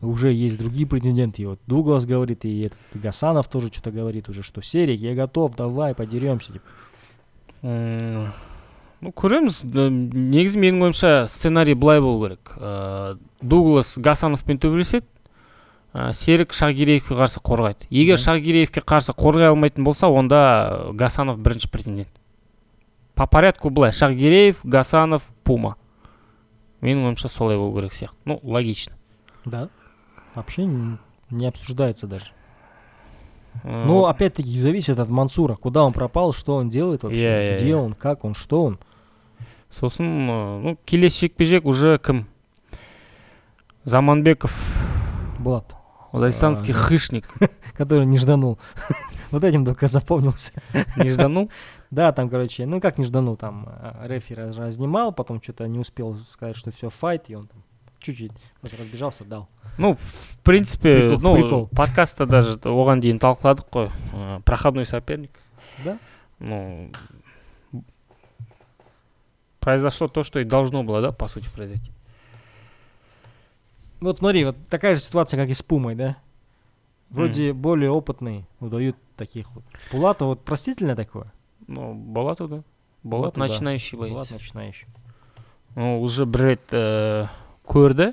уже есть другие претенденты и вот Дуглас говорит и этот Гасанов тоже что-то говорит уже что Серик я готов давай подеремся типа. Ну көреміз. Э, негізі менің ойымша сценарий былай болу керек. Э, дуглас гасановпен төбелеседі. Ә, серік шагиреевке қарсы қорғайды. Егер шагиреевке қарсы қорғай алмайтын болса онда гасанов бірінші претендент. По порядку былай. Шагиреев гасанов пума. Менің ойымша солай болу керек сияқты. Ну логично. Да. Вообще не обсуждается даже. Э, но опять-таки зависит от Мансура. Куда он пропал что он делает вообще? Иә, иә, где иә. он как он что он? сосын э, ну келесі жекпе жек уже кім заманбеков Булат дагестанский А, хышник (laughs) который не жданул (laughs) вот этим только запомнился (laughs) не жданул Да, там, короче, ну как не жданул, там э, рефи раз- разнимал, потом что-то не успел сказать, что все файт, и он там чуть-чуть вот разбежался, дал. Ну, в принципе, Прикол- ну, прикол. подкастта даже оған дейін талқыладық қой ә, проходной соперник Да? ну произошло то что и должно было да по сути произойти Вот смотри, вот такая же ситуация, как и с Пумой, да? Вроде более опытный, удают таких вот. Пулата вот простительное такое? ну болату да болат Болату, да. начинающий боец Булат начинающий. ну, уже бір рет ә, көрді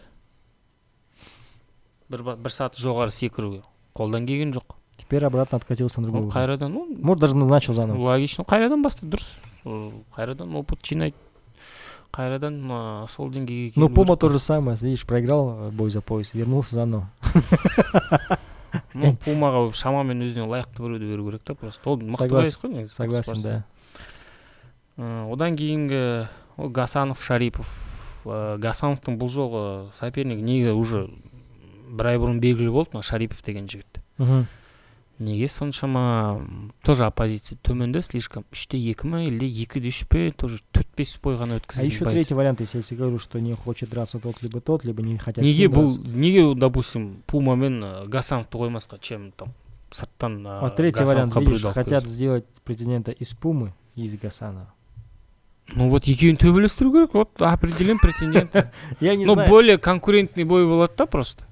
бір, ба- бір саты жоғары секіруге қолдан келген жоқ Теперь обратно откатился на другой ну, уровень. қайрадан ну Может, даже начал заново. логично қайрадан бастайды дұрыс Ол қайрадан опыт жинайды Қайрадан ә, сол деңгейге Ну, Пума керек. то же самое, видишь, проиграл э, бой за пояс, вернулся заново. ну пумаға шамамен өзіне лайықты біреуді беру керек та просто ол мықты боец қой негізі Согласен, да. Ә, одан кейінгі ол гасанов шарипов ә, гасановтың бұл жолғы сопернигі негізі уже бір ай бұрын белгілі болды мына шарипов деген жігіт Мгм. неге соншама м, тоже оппозиция төменде слишком үште екі ма или екіде үш пе тоже төрт бес бой ғана А өткізген еще боец. третий вариант, если я тебе говорю, что не хочет драться тот, либо тот, либо не хотят с неге ним бұл драться. неге допустим пума мен ә, гасановты қоймасқа чем там сырттан ә, Вот третий Гасановқа вариант, видишь, біреуді алып хотят келесің. сделать претендента из Пумы и из Гасанова. ну вот екеуін төбелестіру керек вот определен претендент (laughs) Я не ну знаю. более конкурентный бой болады да просто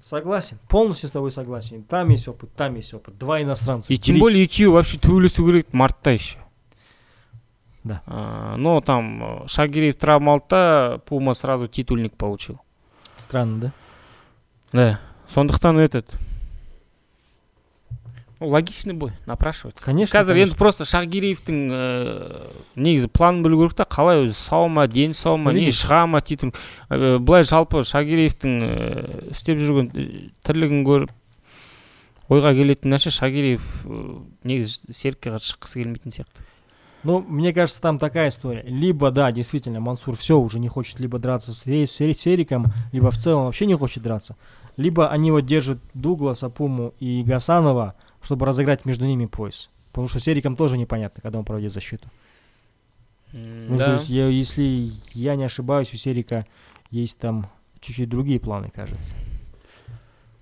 Согласен, полностью с тобой согласен. Там есть опыт, там есть опыт. Два иностранца. и тем более екеуі вообще төбелесу керек мартта еще Да. А, но там э, шагиреев травма алды пума сразу титульник получил Странно, да? да сондықтан этот логичный бой напрашивается Конечно. қазір конечно. енді просто шағгиреевтің ә, негізі планын білу керек та қалай өзі сау ма дені сау ма не Видишь? шыға ма титул ә, былай жалпы шағиреевтің ә, істеп жүрген ә, тірлігін көріп ойға келетін нәрсе шағиреев ә, негізі серікке қарсы шыққысы келмейтін сияқты Ну, мне кажется, там такая история. Либо, да, действительно, Мансур все уже не хочет либо драться с, Ре- с Ре- с Эриком, либо в целом вообще не хочет драться. Либо они вот держат Дугласа, Пуму и Гасанова, чтобы разыграть между ними пояс. Потому что с Эриком тоже непонятно, когда он проводит защиту. Ну, то есть, я- если я не ошибаюсь, у Серика есть там чуть-чуть другие планы, кажется.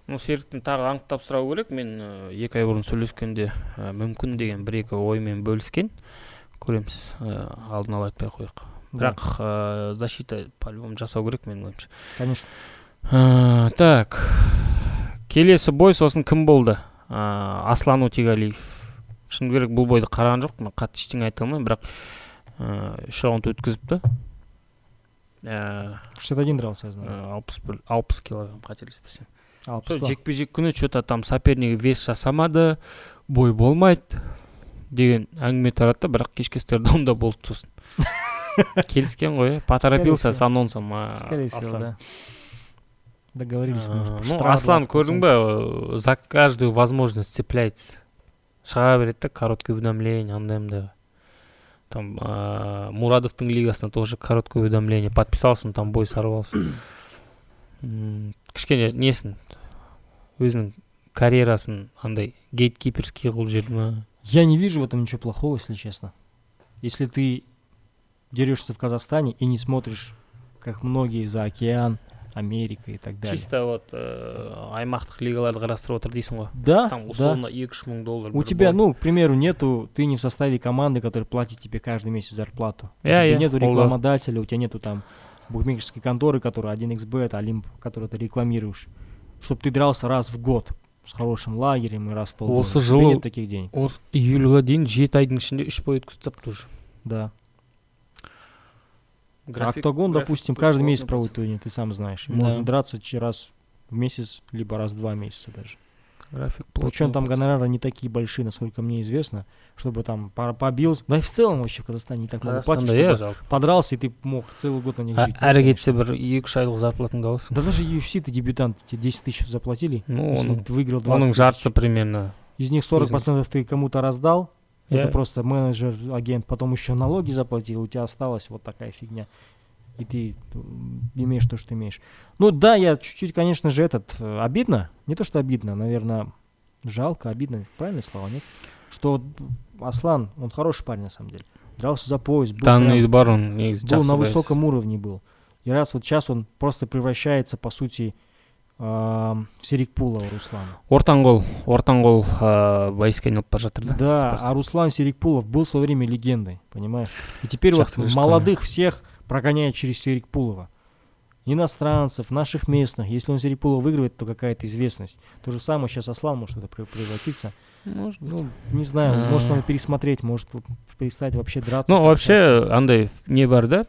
ну серіктің тағы анықтап сұрау керек мен ә, екі ай бұрын сөйлескенде ә, мүмкін деген бір екі оймен бөліскен көреміз ә, алдын ала айтпай ақ қояйық Да, бірақ ә, защита по любому жасау керек менің ойымша конечно. Ә, так келесі бой сосын кім болды ә, аслан утигалиев шыны керек бұл бойды қараған жоқпын қатты ештеңе айта алмаймын бірақ ә, үш раунд өткізіпті. 61 дрался, я знаю. ә, алпыс бір алпыс килограмм қателеспесем. Сол жекпе жек күні че то там сопернигі вес жасамады бой болмайды деген әңгіме тарады бірақ кешкі стардомда болды сосын (laughs) келіскен ғой иә поторопился с анонсом Скорее всего, да. Договорились, А, может, ну штраф аслан 20%. көрдің ба э, за каждую возможность цепляется шыға береді да короткое уведомление андай мындай там а, мурадовтың лигасына тоже короткое уведомление подписался там бой сорвался (clears throat) М, кішкене несін өзінің карьерасын андай гейткиперский қылып жүрді ма Я не вижу в этом ничего плохого, если честно. Если ты дерешься в Казахстане и не смотришь, как многие за океан, Америка и так далее. чисто вот э, аймақтық лигаларды қарастырып отыр дейсің ғой Да, там да. условно екі үш мың доллар У бір тебя, бой. ну, к примеру, нету, ты не в составе команды, которая платит тебе каждый месяц зарплату. У Я- тебя я, нету all that. рекламодателя, у тебя нету там букмекерской конторы, которая 1xbet, Олимп, которую ты рекламируешь. Чтобы ты дрался раз в год с хорошим лагерем и раз в полгода. Осы У тебя жылы- нет таких денег. осы июльға дейін жеті айдың ішінде үш бой өткізіп тастапты уже Да. График- Октагон, график допустим, тут каждый плотно месяц проводит працует. турнир, ты сам знаешь. И Да. Можно драться че- раз в месяц, либо раз в два месяца даже. график Причем плотно там працует. гонорары не такие большие, насколько мне известно, чтобы там пара- побил. Да и в целом вообще в Казахстане не так много платят, Қазақстанда иә чтобы жалпы подрался, и ты мог целый год на них Ә- жить. әрі Нет, кетсе бір екі үш айлық зарплатаңды аласың Да даже UFC ты дебютант, тебе 10 тысяч заплатили, ну если оның ты выиграл 20 оның тысяч. жартысы примерно Из них 40% ты кому-то раздал, я- это просто менеджер, агент, потом еще налоги заплатил, у тебя осталась вот такая фигня. И ты имеешь то, что имеешь. Ну да, я чуть-чуть, конечно же, этот, э, обидно, не то, что обидно, наверное, жалко, обидно, правильные слова, нет? Что Аслан, он хороший парень, на самом деле. Дрался за пояс, был, прям- данный бар он негізі был на высоком уровне был. И раз вот сейчас он просто превращается, по сути, ам, в Серикпулова Руслана. ортанқол ортанқол ыыы байысқа айналып бара жатыр да Да, а Руслан Серикпулов был в свое время легендой, понимаешь? И теперь вот молодых всех прогоняет через Серикпулова. Иностранцев, наших местных. Если он Серикпулова выигрывает, то какая-то известность. То же самое сейчас Аслан может это прев- превратиться. Может быть. Ну, не знаю, может М. надо пересмотреть, может перестать вообще драться. ну вообще андай не бар да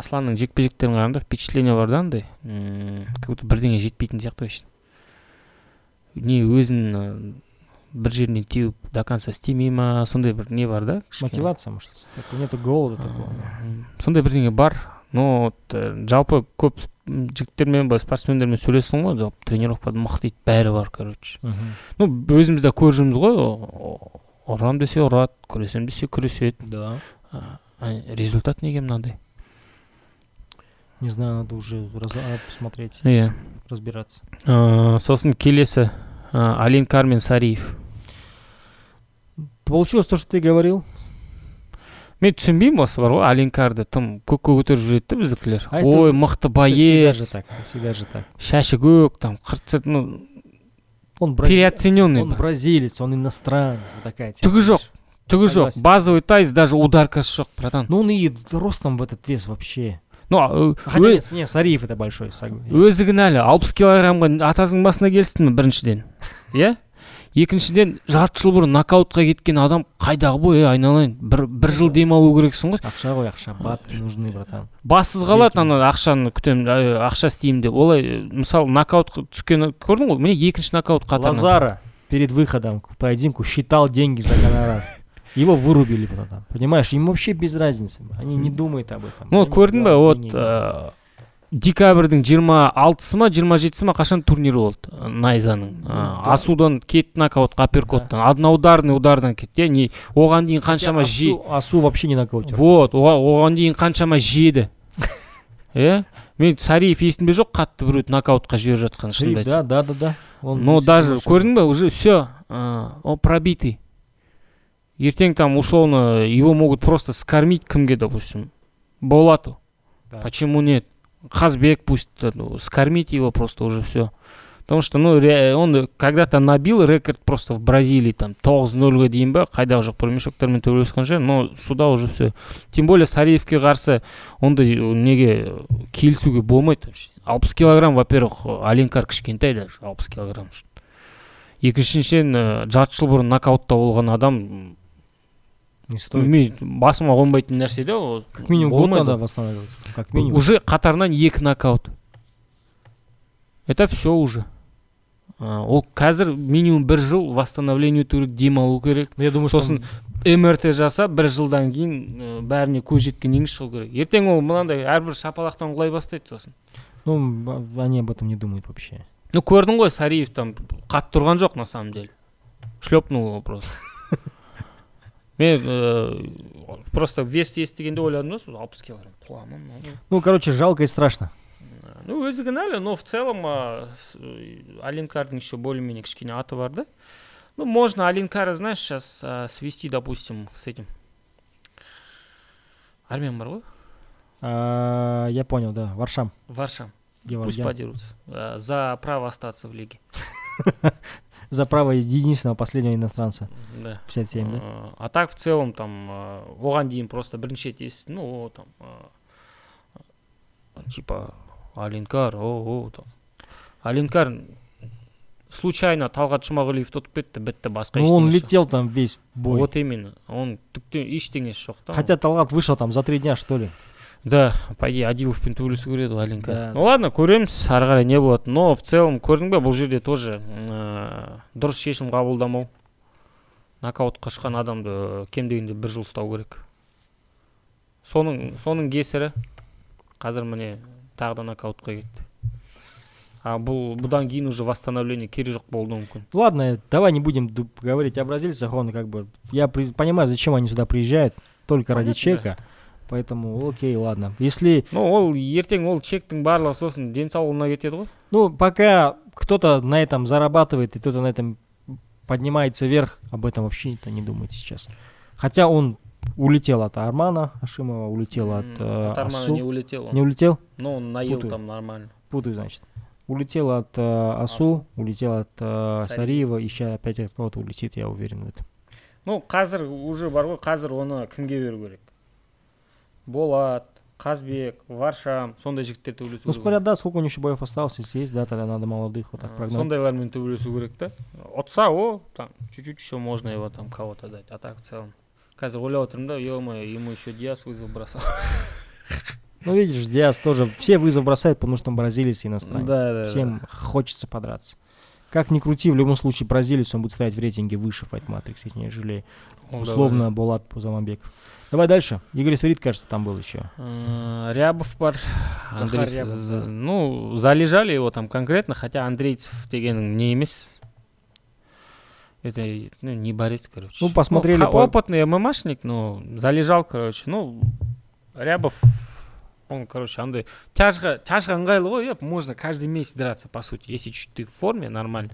асланның жекпе жектерін қарағанда впечатление бар да андай как будто бірдеңе жетпейтін сияқты вообще не өзін бір жеріне теуіп до конца істемей ма сондай бір не бар да. Мотивация, может, нету голода такого. Сондай бірдеңе бар но вот, ә, жалпы көп жігіттермен былай спортсмендермен сөйлестің ғой жалпы тренировкада мықты дейді бәрі бар короче ну өзіміз де көріп жүрміз ғой о- ұрам десе ұрады күресемін десе күреседі Да. результат неге мынандай Не знаю, надо уже раз- а, посмотреть, иә разбираться. Ә, сосын келесі ә, алин кармен сариев Получилось то, что ты говорил. мен түсінбеймін осы бар ғой алинкарды тым көкке көтеріп жүреді да біздікілер А это- ой мықты Это всегда же боец так, всегда же так. шашы көк там қырт ну Он, брази- переоцененный он бар бразилец, он иностранец. Вот такая тема. түгі жоқ түгі жоқ Согласен. базовый тайц даже ударкасы жоқ братан Ну он и ростом в этот вес вообще. Ну э, Хотя нет, не, Сариев это большой. өзі кінәлі алпыс килограммға атасының басына келсін біріншіден. (laughs) Иә? Екіншіден жарты жыл бұрын нокаутқа кеткен адам қайдағы бой ей айналайын. Бір, бір жыл демалу керексің ғой. Ақша ғой ақша, бабки нужны, братан. бассыз қалады ана ақшаны күтемін ақша істеймін деп. Олай э, мысалы нокаутқа түскен көрдің ғой? Міне екінші нокаут қатарынан. Лазара перед выходом к поединку считал деньги за гонорар. Его вырубили потом. Понимаешь, им вообще без разницы. Они не думают об этом. ну көрдің ба вот ә, декабрьдің жиырма алтысы ма жиырма жетісі ма қашан турнир болды ә, найзаның да. асудан кетті нокаутқа апперкоттан одноударный удардан кетті иә не оған дейін қаншама жи Асу, вообще не нокаутер. вот оға- оған дейін қаншама жеді (laughs) иә мен сариев есімде жоқ қатты біреуді нокаутқа жіберіп жатқан шынымды айтсам да, да, да, да. Но даже көрдің ба уже все он пробитый ертең там условно его могут просто скормить кімге допустим болату. Да. почему нет? Хазбек пусть э, ну, скормить его просто уже все потому что ну он когда-то набил рекорд просто в бразилии там тоғыз нөлге дейін ба қайдағы жоқ промежутоктермен төбелескен шығар но суда уже все тем более сариевке қарсы ондай э, неге э, келісуге болмайды вообще. Алпыс килограмм во первых аленкар кішкентай даже алпыс килограмм. Үшін екіншіден ә, жарты жыл бұрын нокаутта болған адам Не стоит. басыма қонбайтын нәрсе да ол Как минимум год надо восстанавливаться. Как минимум. уже қатарынан екі нокаут это все уже ол қазір минимум бір жыл восстановление өту керек демалу керек я думаю, сосын мрт жасап бір жылдан кейін ә, бәріне көз жеткеннен кейін шығу керек ертең ол мынандай әрбір шапалақтан құлай бастайды сосын ну, они об этом не думают вообще. ну көрдің ғой сариев там қатты тұрған жоқ на самом деле шлепнул его просто мен ә, просто вес естігенде ойладым да сол алпыс килограмм құламын ну, Ну, короче, жалко и страшно. ну өзі кінәлі но в целом а, с- э, алинкардың еще более менее кішкене аты бар да ну можно алинкара знаешь сейчас а, свести допустим с этим армян бар ғой А, я понял, да. Варшам. варшам Где пусть Варшам. подерутся а, за право остаться в лиге (laughs) За право единственного последнего иностранца. да 57, да? А, а так в целом там а, оған дейін просто бірінші рет естідім ну о, там а, а, типа алинкар о о там алинкар случайно талғат жұмағалиевті ұтып кетті бітті басқа Ну, он ештеңесі жоқ. летел там весь бой. вот именно он түкте ештеңесі жоқ та Хотя Талгат вышел там за три дня, что ли. да по идее адиловпен төбелесу керек еді ғой алинкар Да, ну ладно көреміз ары қарай не болады но в целом көрдің бе бұл жерде тоже ә, дұрыс шешім қабылдамау нокаутқа шыққан адамды кем дегенде бір жыл ұстау керек соның соның кесірі қазір міне тағы да нокаутқа кетті а бұл бұдан кейін уже восстановление керек жоқ болуы мүмкін Ладно, давай не будем ду- говорить о бразильцах. Он как бы... Я при- понимаю, зачем они сюда приезжают. Только ради Понятно, чека. Поэтому, окей, ладно. Если... ну ол ертең ол чектің барлығы сосын денсаулығына кетеді ғой Ну, пока кто-то на этом зарабатывает и кто-то на этом поднимается вверх, об этом вообще никто не думает сейчас. Хотя он улетел от Армана Ашимова, улетел от, М, э, от Армана Асу. не улетел он. Не улетел? но он наел Путаю. там нормально Путаю, значит. Улетел от э, Асу, улетел от э, Сариева. Сариева, и сейчас опять от кого-то улетит, я уверен в этом. ну қазір уже бар ғой қазір оны кімге беру керек болат қазбек варшам сондай жігіттер төбелесу Ну, керек смотря, да, сколько у него еще боев осталось, если есть, да, тогда надо молодых вот так А, прогнать. сондайлармен төбелесу керек та ұтса о там чуть-чуть еще можно его там кого-то дать а так в целом қазір ойлап отырмын да ё ему еще диас вызов бросал Ну, видишь, Диас тоже, все вызов бросают, потому что он бразилец и иностранец. Да, да, Всем хочется подраться. Как ни крути, в любом случае бразилец, он будет стоять в рейтинге выше Fight Matrix, нежели условно Булат Пузамамбеков. Давай дальше. Игорь Срид, кажется, там был еще. Э, Рябов бар Захар Андрей Рябов, з- да. ну залежали его там конкретно хотя андрейцев дегенің не емес это ну не борец короче Ну, посмотрели ха- по- опытный ммашник но залежал короче ну рябов он короче андай тяжға тяжға ыңғайлы ғой иә можно каждый месяц драться по сути если чуть ты в форме нормально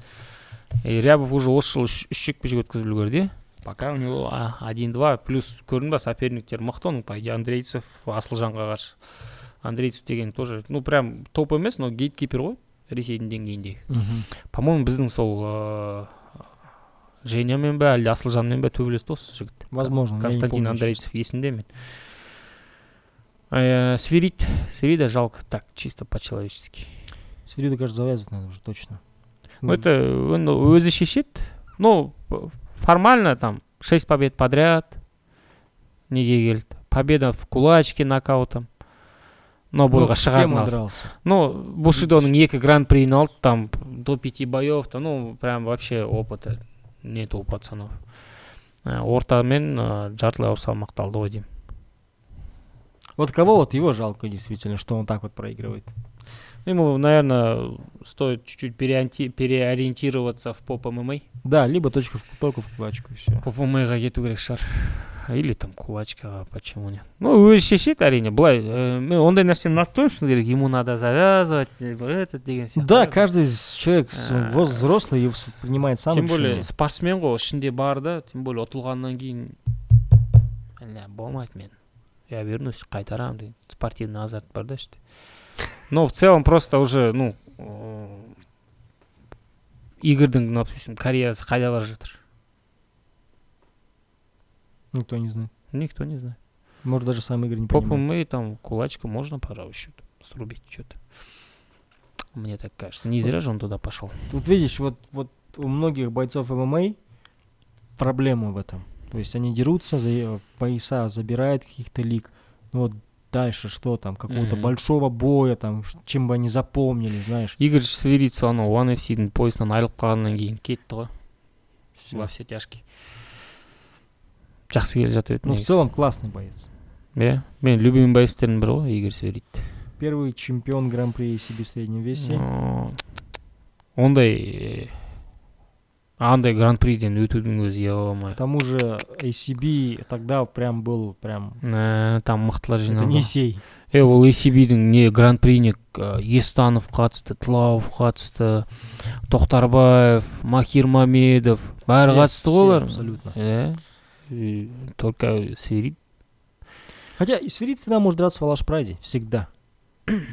и рябов уже осы жылы үш үш жекпе жек өткізіп үлгерді иә пока у него а, один два плюс көрдің ба соперниктер мықты оның по идее андрейцев асылжанға қарсы андрейцев деген тоже ну прям топ емес но гейткипер ғой ресейдің деңгейіндегі Мгм. по моему біздің сол ыыы женямен бе әлде асылжанмен бе төбелесті осы жігіт Возможно, я не константин помню андрейцев есімде мен Э, свирид свирида жалко так чисто по человечески сейчас. Свирида, кажется, завязывать надо уже точно. Ну, это он өзі шешеді ну формально там шесть побед подряд неге келді победа в кулачке нокаутом но Ну, бойға с кем он шығарды дрался? ну бушидоның екі гран приін алды там до пяти боев то ну прям вообще опыта нет у пацанов Ә, орта мен ә, жартылай ауыр салмақта алды ғой деймін Вот кого вот его жалко действительно, что он так вот проигрывает. ему наверное стоит чуть-чуть переонти- переориентироваться в поп мма Да, либо точка в, только в кулачку и все. поп ммаға кету керек шығар или там кулачкаға почему нет ну өзі шешеді әрине былай ә, мен ондай нәрсені ұнатпаймын шыны керек ему надо завязывать либо это деген сияқты Да, каждый из- человек с- А. воз- взрослый и вс- принимает сам тем более решение. спортсмен ғой ішінде бар да тем более ұтылғаннан кейін әлі болмайды мен я вернусь қайтарамын деген спортивный азарт бар да іште но в целом просто уже ну ыыы, игорьдің допустим карьерасы қайда бара жатыр Никто не знает. никто не знает Может, даже сам Игорь не по понимает. ПМ там кулачку можно пожалуй еще срубить что-то мне так кажется не зря же он туда пошел Тут видишь, вот, вот у многих бойцов ММА проблема в этом. То есть они дерутся, за пояса забирают каких-то лиг. Ну вот дальше что там, какого-то Мгм. большого боя, там, ш- чем бы они запомнили, знаешь. игорь свиридцев анау one fc'дің поясынан айырылып қалғаннан кейін кетті ғой Всё. во все тяжкие жақсы келе жатыр еді Ну, в негізі. целом классный боец. иә мен любимый боецтердің бірі ғой игорь свирид Первый чемпион Гран-при себе в среднем весе. Ну, ондай э, андай гран приден өтудің өзі ё К тому же ACB тогда прям был прям... Ә, там мықтылар Это жиналды не сей. е ол ACB-дің не гран приіне ә, естанов қатысты тлауов қатысты тоқтарбаев махир мамедов бәрі Все- қатысты ғой все олар Абсолютно. иә И только свирид Хотя и Сферит всегда может драться в Алаш Прайде. Всегда.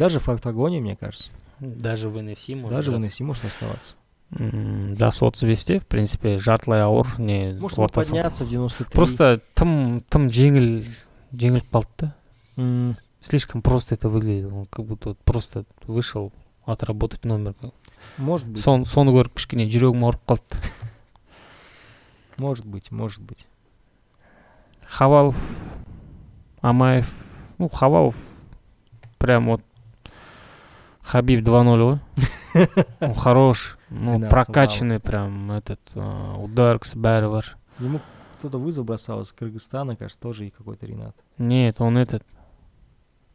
Даже в октагоне, мне кажется. даже в NFC может Даже в драться. NFC может оставаться. М, жасы отыз бесте в принципе жартылай ауыр не Может он ортасы. подняться в 93. просто тым тым жеңіл жеңіліп қалды да М, слишком просто это выглядит он как будто вот просто вышел отработать номер Может быть. Сон, соны көріп кішкене жүрегім ауырып қалды (laughs) Может быть, может быть. хавалов амаев ну хавалов прям вот хабиб 2-0 (laughs) ғой он хорош ну Динар прокачанный прям этот э, ударкс бәрі бар Ему кто-то вызов бросал из Кыргызстана, кажется, тоже и какой-то Ренат. нет он этот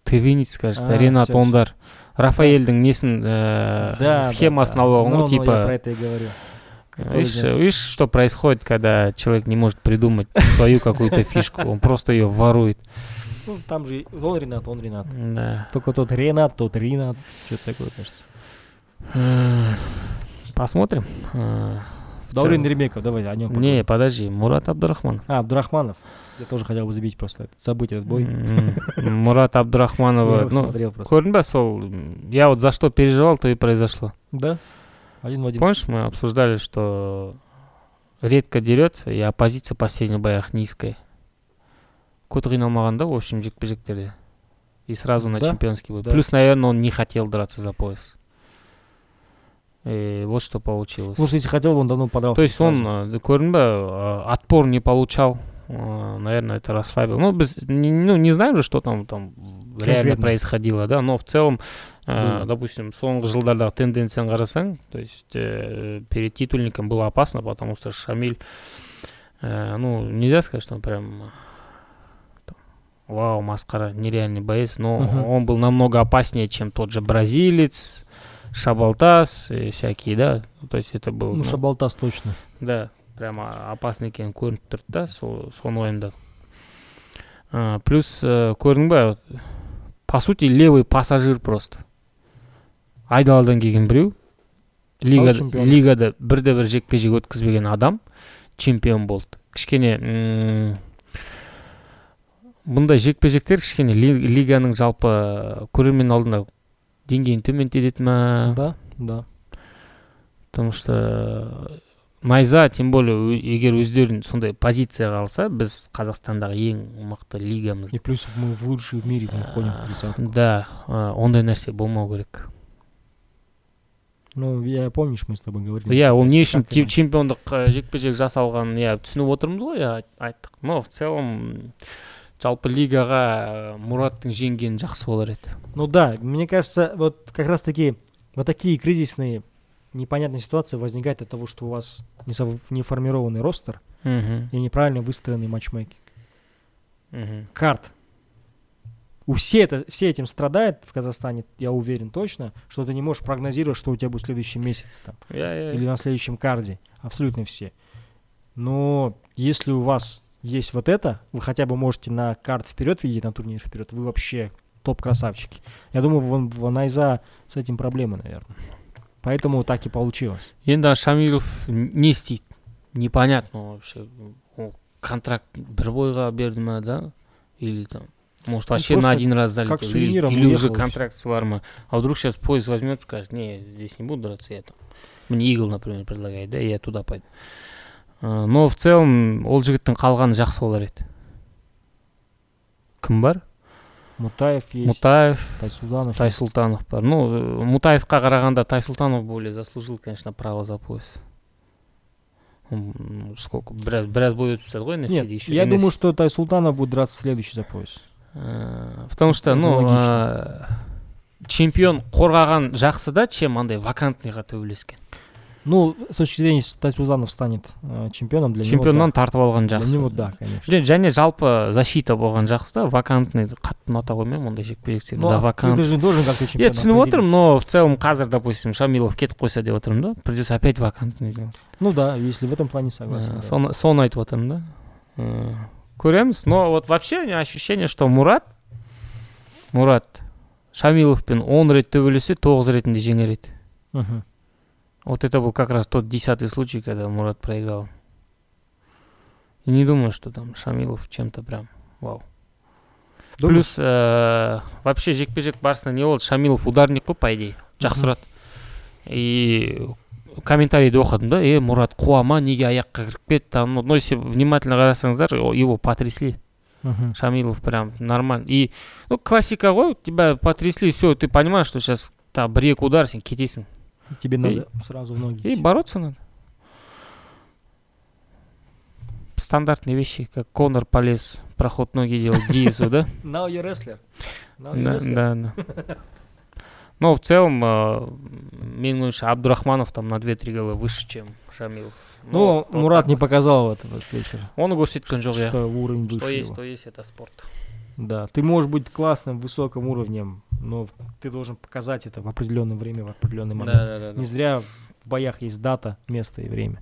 тывинец кажется А, ренат всё, всё. ондар рафаэльдің несін ә, схемасын алып алған Ну, ғой ну, я типа про это и говорю. Который Видишь, не- видишь, что происходит, когда человек не может придумать свою какую-то фишку, он просто ее ворует. Ну, там же он Ренат, он Ренат. Да. Только тот Ренат, тот Ренат. Что-то такое, кажется. Посмотрим. Э, в Даурин целом- Ремеков, давай о нем Не, подожди, Мурат Абдурахман. А, Абдурахманов. Я тоже хотел бы забить просто, забыть этот бой. (laughs) Мурат Абдурахманова. Ну, көрдің сол я вот за что переживал то и произошло Да? Один в один. помнишь мы обсуждали что редко дерется и оппозиция в последних боях низкая көп қиналмаған да в общем жекпе жектерде и сразу на Да, чемпионский бой да. плюс наверное он не хотел драться за пояс. И вот что получилось. Что если хотел, он давно подрался. то есть он э, көрдің ба э, отпор не получал. Э, наверное это расслабил ну не, ну, не знаем же что там там реально происходило да но в целом Было. допустим соңғы жылдардағы тенденцияны қарасаң то есть э, перед титульником было опасно потому что шамиль э, ну нельзя сказать что он прям вау масқара нереальный боец но Мгм. он был намного опаснее чем тот же бразилец шабалтас и всякие да то есть это был Ну, ну, Шабалтас точно. да прямо опасный екені көрініп тұрды да сол соны уайымдадық А, плюс ә, көрдің ба вот, по сути левый пассажир просто айдаладан келген біреу Стал лигада, чемпионом. лигада бірде бір жекпе жек өткізбеген адам чемпион болды кішкене м, бұндай жекпе жектер кішкене ли- лиганың жалпы көрермен алдында деңгейін төмендетеді ма Да? Да. потому что найза тем более ө- егер өздерін сондай позицияға алса біз қазақстандағы ең мықты лигамыз И плюс мы в лучшие в мире мы входим в тридцатку. да ондай нәрсе болмау керек Ну, я помнишь, мы с тобой говорили. иә ол не үшін чемпиондық жекпе жек жасалғанын иә түсініп отырмыз ғой иә айт- айттық но в целом жалпы лигаға ә, мұраттың жеңгені жақсы болар еді Ну да, мне кажется, вот как раз таки вот такие кризисные непонятные ситуации возникают от того, что у вас несов- неформированный ростер мхм и неправильно выстроенный матчмейкинг. мхм Карт. У все, это, все этим страдают в Казахстане, я уверен точно, что ты не можешь прогнозировать, что у тебя будет в следующем месяце там, иә или иә на следующем карде. Абсолютно все. Но если у вас есть вот это, вы хотя бы можете на карт вперед видеть, на турнир вперед, вы вообще топ-красавчики. Я думаю, вон, в Найза с этим проблемы, наверное. Поэтому так и получилось. енді шамилов не істейді непонятно вообще ол контракт бір бойға берді ма да или там может вообще на просто один раз залетел как с или, сувениром или уже уехал и всё. контракт бар ма а вдруг сейчас поезд возьмет и скажет не здесь не буду драться я там мне игл например предлагает да и я туда пойду А, но в целом ол жігіттің қалғаны жақсы болар еді. Кім бар? Мутаев есть, мутаев Тайсулданов есть. тайсултанов бар. Ну э, мутаевқа қарағанда тайсултанов более заслужил конечно право за пояс сколько біраз біраз бой өтіп тастады ғой Нет, еще я думаю, что Тайсултанов будет драться следующий за пояс. Э, потому что ну э, чемпион қорғаған жақсы да чем андай вакантныйға төбелескен? Ну, с точки зрения, Тайсултанов станет э, чемпионом, для чемпионнан него тартып алған да. жақсы Для него да, конечно. Жә- және жалпы защита болған жақсы да вакантный қатты ұната қоймаймын ондай жекпе жектерді за а ты вакант даже должен как-то иә чемпиона түсініп отырмын но в целом қазір допустим шамилов кетіп қойса деп отырмын да придется опять вакантный. Ну да, если в этом плане согласен. Э, да. соны соны айтып отырмын да Э, көреміз но вот вообще у меня ощущение что мурат мурат шамиловпен он рет төбелессе тоғыз ретінде жеңер еді Мгм. вот это был как раз тот десятый случай когда мурат проиграл и не думаю что там шамилов чем-то прям вау Думаешь? плюс э, вообще жекпе жек барысында не болды шамилов ударник қой по идее жақсы Мгм. ұрады и комментарийді оқыдым да е мурат қуа ма неге аяққа кіріп кетті там но если внимательно қарасаңыздар о- его потрясли Мгм. шамилов прям нормально и ну классика ғой тебя потрясли все ты понимаешь что сейчас там бір екі удар сен кетесің Тебе И- надо сразу в ноги. и идти. бороться надо стандартные вещи как конор полез проход ноги делать Диезу, да (laughs) Now you're wrestler. Now Да, wrestler. да, да. Но в целом, э, ойымша, Абдурахманов там на 2-3 голы выше, чем Шамилов. Ну, вот Мурат не показал в этот вечер, Оны көрсеткен жоқ, иә. что уровень Что выше есть, его. то есть, это спорт. Да, ты можешь быть классным, высоким уровнем, но ты должен показать это в определенное время, в определенный момент. Да, да, да. Не зря в боях есть дата, место и время.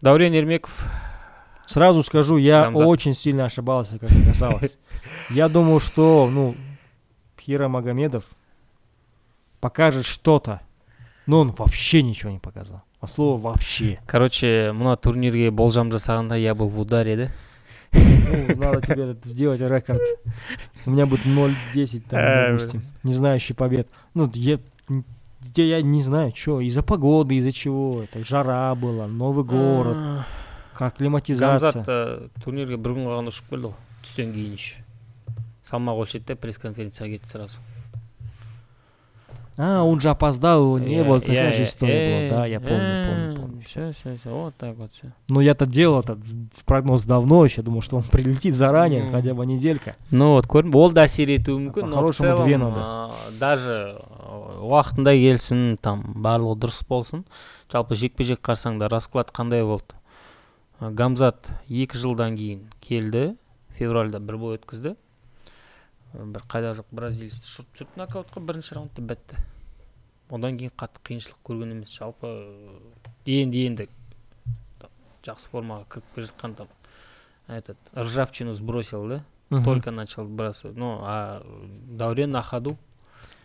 Даурен Ермеков, Сразу скажу, я Там за- очень сильно ошибался, как оказалось. (laughs) Я думал, что, ну, Хира Магомедов покажет что-то, но он вообще ничего не показал. А слово вообще. короче, мына турнирге болжам жасағанда я был в ударе, да? Ну, надо тебе это сделать рекорд. У меня будет 0-10, там, Э, допустим. Не знающий побед. Ну, я, я, я не знаю, что, из-за погоды, из-за чего. Это жара была, новый город, А, как климатизация. гамзат э, турнирге бір күн қалғанда ұшып келді ғой түстен кейін еще салмақ өлшеді де пресс конференцияға кетті сразу А, он же опоздал, его не Э, было, такая я- же история э, была. Да, я помню, помню, э, помню. Все, все, все, вот так вот все. Но я-то делал этот з- прогноз давно еще, думал, что он (laughs) прилетит заранее, Ну. хотя бы неделька. ну вот көрдің ол да әсер етуі мүмкін но в По-хорошему, целом две надо. а, даже а, уақытында келсін там барлығы дұрыс болсын жалпы жекпе жек қарсаңда расклад қандай болды А, гамзат екі жылдан кейін келді февральда бір бой өткізді А, бір қайда жоқ бразилецті шұрт түсірді нокаутқа бірінші раундта бітті одан кейін қатты қиыншылық көрген емес жалпы енді енді жақсы формаға кіріп келе жатқан там этот ржавчину сбросил да только начал бросать. Ну, а Даурен на ходу.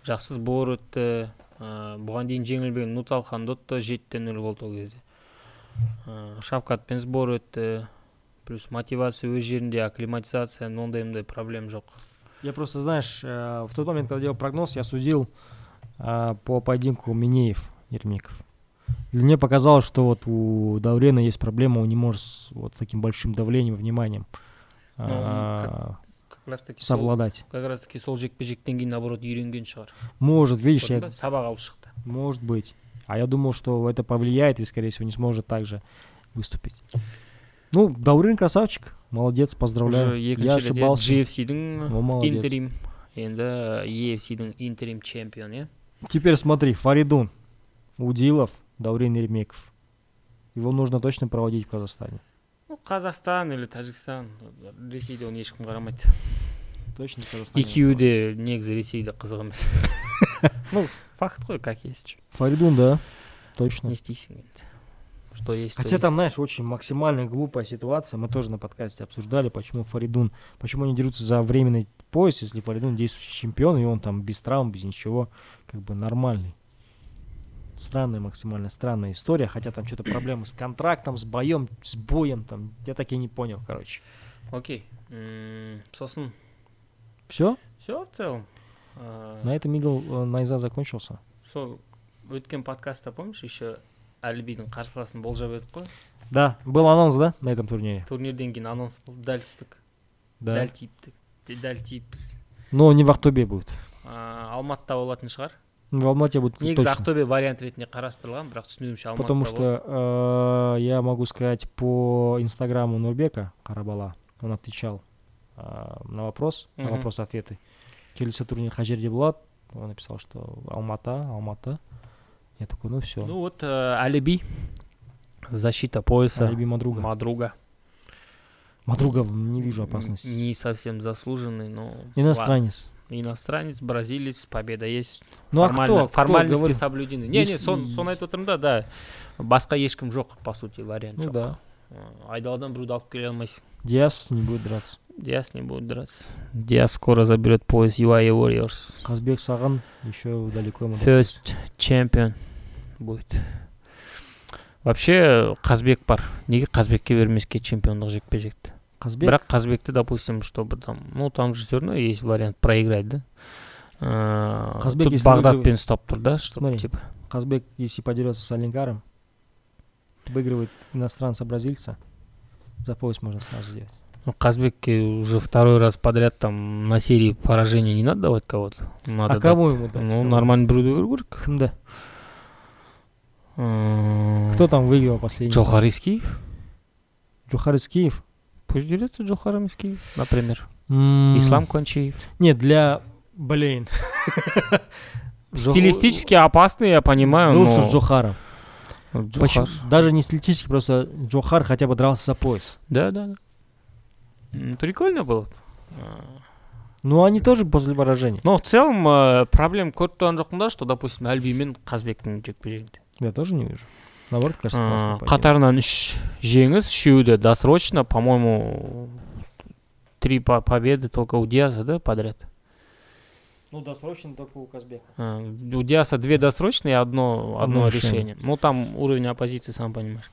Жақсы сбор өтті. Ә, бұған дейін жеңілбеген Нуцалхан Дотто жетіде нөл болды ол кезде. Ә, Шавкатпен сбор өтті. Плюс мотивация өз жерінде, акклиматизация, ондай мындай проблем жоқ. Я просто, знаешь, э, в тот момент, когда делал прогноз, я судил а, по поединку Минеев Ермеков. Для меня показалось, что вот у Даурена есть проблема, он не может с вот таким большим давлением, вниманием Ну, а, как раз таки сол, совладать. как раз таки сол жекпе жектен кейін наоборот үйренген шығар Может, видишь, я, ба сабақ алып шықты может быть. А я думал, что это повлияет и, скорее всего, не сможет также выступить. Ну, Даурен красавчик, молодец, поздравляю. уже Я екінші рет ошибался. GFC-дің Ну, молодец. интерим енді EFC-дің интерим чемпион иә Теперь смотри, Фаридун, Удилов, Даурен Ермеков. Его нужно точно проводить в Казахстане. ну қазақстан или тәжікстан ресейде оны ешкім қарамайды Точно в Казахстане. екеуі де негізі ресейде қызық емес (laughs) ну факт қой как есть Фаридун, да, точно. не істейсің енді что есть Хотя есть. там, знаешь, очень максимально глупая ситуация. Мы тоже на подкасте обсуждали, почему Фаридун, почему они дерутся за временный пояс, если Фаридун действующий чемпион, и он там без травм, без ничего, как бы нормальный. Странная, максимально странная история, хотя там что-то проблемы с контрактом, с боем, с боем, там, я так и не понял, короче. окей М, сосын Все, все в целом на этом игл э, Найза закончился. сол өткен подкастта помнишь еще әлібидің қарсыласын болжап едік қой Да, был анонс, да, на этом турнире? турнирден кейін анонс болды дәл түстік Да. дәл тиіптік дәл тиіппіз Но не в Ахтубе будет. Ә, алматыда болатын шығар В Алмате будет негізі ақтөбе вариант ретінде қарастырылған бірақ түсінуімше алматыда Потому что э, я могу сказать по инстаграму Нурбека Карабала, он отвечал э, на вопрос, на Мгм. вопрос-ответы. Келесі турнир Хажерде болады, он написал, что Алмата, Алмата. Я такой, ну все, ну вот ә, әліби защита пояса Алиби Мадруга. мадруга Мадруга не вижу опасности. не совсем заслуженный но Иностранец. ладно. иностранец бразилец победа есть Ну а Формально- кто? кто формальности говорит? соблюдены не не сон айтып отырмын да да басқа ешкім жоқ по сути вариант Ну жоқ да. Ә, айдаладан біреуді алып келе алмайсың Диас не будет драться. диас не будет драться. Диас скоро заберет пояс UAE Warriors. Казбек Саган еще далеко first champion будет. Вообще қазбек бар неге қазбекке бермеске чемпиондық жекпе жекті Казбек, бірақ қазбекті допустим чтобы там ну там же все равно есть вариант проиграть да? Ә, Қазбек, тут если бағдатпен ұстап тұр да чтобы типа? Казбек, если подерется с Алингаром, выигрывает иностранца-бразильца, за пояс можно сразу сделать. Ну, Казбекке уже второй раз подряд там на серии поражений не надо давать кого-то. Надо а дать- кого ему дать? Ну, Кого? нормально біреуді беру керек. Кімді? М, Кто там выиграл последний? Джохар Искиев. Джохар Искиев? Пусть дерется Джохар Искиев, например. М, Ислам Кончиев. Нет, для... Блин. (laughs) Джо- Стилистически опасный, я понимаю, Лучше но... с Джохаром. Джохар. Почему? Даже не стилистически, просто Джохар хотя бы дрался за пояс. Да, да, да. М, Прикольно было. А, Ну, они тоже после поражения. Но в целом э, проблем көріп тұрған жоқпын да что допустим әлби мен қазбектің жекпе жегінде Я тоже не вижу. Наоборот, кажется, Ә, классный поединок. қатарынан үш жеңіс үшеуі де досрочно по моему три по- победы только у диаза да подряд Ну, досрочно только у Казбека. А, у диаса две досрочные и одно, одно Одно решение. решение. ну там уровень оппозиции сам понимаешь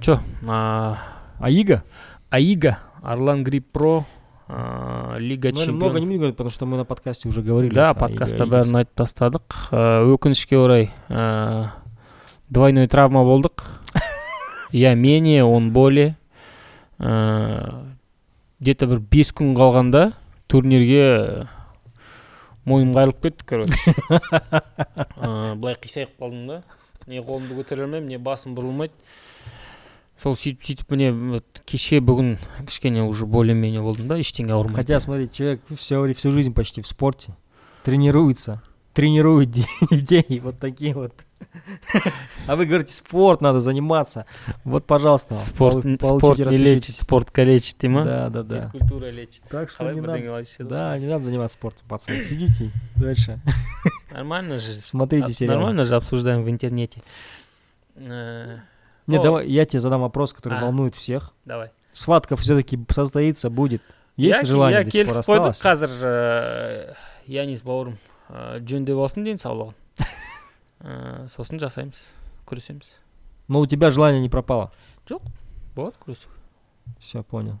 че а, А Ига? аига арлан грипп про а, лига Ну, много не чемпионов буду говорить, потому что мы на подкасте уже говорили. да о подкастта Ига бәрін айтып тастадық Ә, өкінішке орай ә, двойной травма болдық (laughs) я менее он более ә, где то бір бес күн қалғанда турнирге мойным қайырылып кетті короче (laughs) Ә, былай қисайып қалдым да не қолымды көтере алмаймын не басым бұрылмайды сол сөйтіп сөйтіп міне вот кеше бүгін кішкене уже более менее болдым да ештеңе ауырмайды Хотя, смотри, человек всю, всю жизнь почти в спорте, тренируется, тренирует де- (laughs) детей, вот такие вот. А вы говорите, спорт надо заниматься. Вот, пожалуйста, спорт, полу- спорт получите, не лечит распишитесь. спорт калечит дей ма Да, да, да. физкультура лечит Так что қалай не надо, бірдеңе да, не надо заниматься спортом, пацаны. Сидите дальше, (laughs) нормально же смотрите А, сериал. нормально же обсуждаем в интернете Э, Нет, О. давай, я тебе задам вопрос, который А. волнует всех. давай Схватка все-таки состоится, будет. Есть Я- желание я до сих пор келісіп қойдық осталось? қазір ә, янис бауырым ә, жөндеп алсын денсаулығын Ә, сосын жасаймыз күресеміз Но у тебя желание не пропало. болады күресу Все, понял.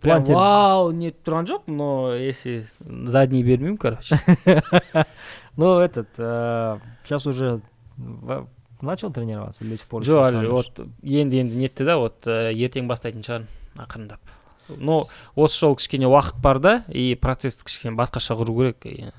прям Плантер. вау нетіп тұрған жоқ но если задний бермеймін короче (laughs) Ну, этот, сейчас уже в- начал тренироваться или до сих пор? еще жоқ әлі останавливаешь? вот енді енді нетті да вот ә, ертең бастайтын шығармын ақырындап но осы жолы кішкене уақыт бар да и процессті кішкене басқаша құру керек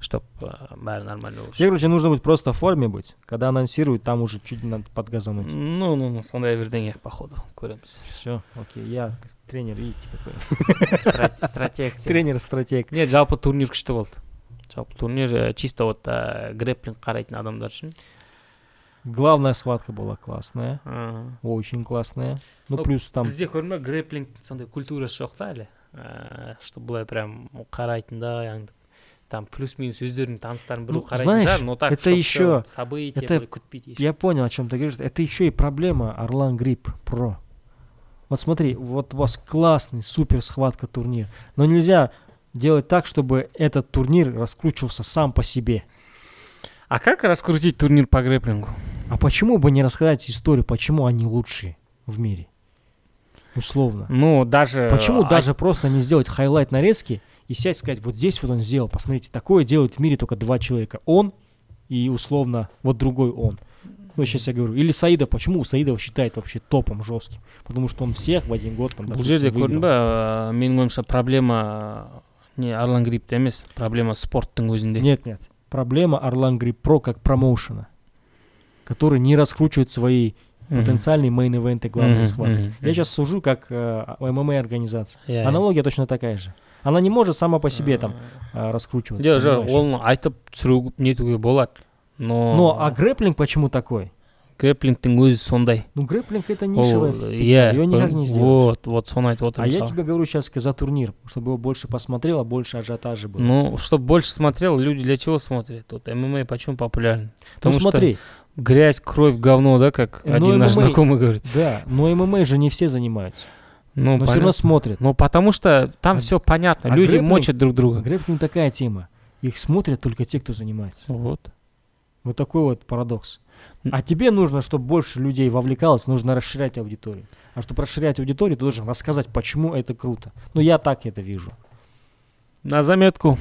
и чтоб ә, бәрі нормально болу Тебе, короче, нужно быть просто в форме быть. Когда анонсируют, там уже чуть надо подгазануть. ну ну ну сондай бірдеңе походу көреміз Все, окей, я тренер, видите, какой. Страт- (laughs) стратег те. Тренер-стратег. не жалпы турнир күшті болды жалпы турнир ә, чисто вот ә, грэпплинг қарайтын адамдар үшін Главная схватка была классная, Ага. очень классная. Ну, Ну, плюс там... бізде көрдің ба грэпплинг сондай культурасы жоқ та әлі ә, что былай прям қарайтындай аңдып там плюс минус өздерінің таныстарын біреу Ну, қарайтын знаешь, шығар но так это чтоб еще- всё событие это- былай күтпейді еш- Я понял, о чем ты говоришь. Это еще и проблема Орлан Грипп Про. Вот смотри, вот у вас классный, супер схватка турнир. Но нельзя делать так, чтобы этот турнир раскручивался сам по себе. а как раскрутить турнир по грэпплингу А почему бы не рассказать историю, почему они лучшие в мире? Условно. ну даже Почему а, даже просто не сделать хайлайт нарезки и сядь и сказать, вот здесь вот он сделал, посмотрите, такое делают в мире только два человека. Он и условно вот другой он. Ну, сейчас я говорю. Или Саидов. Почему у Саидова считает вообще топом жестким? Потому что он всех в один год там, бұл допустим, жерде көрдің выиграл. ба ә, менің ойымша проблема не арлан гриппте емес проблема спорттың өзінде Нет, нет. Проблема Орлан Грипп Про как промоушена, который не раскручивает свои Мгм. потенциальные мейн-ивенты, главные Мгм, схватки. мгм, Я мгм. сейчас сужу как э, ММА-организация. Иә, иә. Аналогия точно такая же. Она не может сама по себе там э, раскручиваться. жоқ жоқ понимаешь? оны айтып түсіру нетуге болады но Но а грэпплинг почему такой? грэпплингтің өзі сондай Ну, грэпплинг это Ол, нишевая иә фигня, ее никак не сделаешь. вот вот соны айтып А отырмын я мысалы. тебе говорю сейчас за турнир, чтобы его больше посмотрел, а больше ажиотажа было. ну чтобы больше смотрел люди для чего смотрят вот ММА почему популярен Ну, потому что смотри, грязь кровь говно да как Ну, один наш MMA знакомый говорит да, но ММА же не все занимаются, ну но все равно смотрят. ну потому что там А- все понятно а люди грэпплинг- мочат друг друга Грэпплинг такая тема. Их смотрят только те, кто занимается. вот Вот такой вот парадокс. А тебе нужно, чтобы больше людей вовлекалось, нужно расширять аудиторию. А чтобы расширять аудиторию, ты должен рассказать, почему это круто. Ну, я так это вижу. на заметку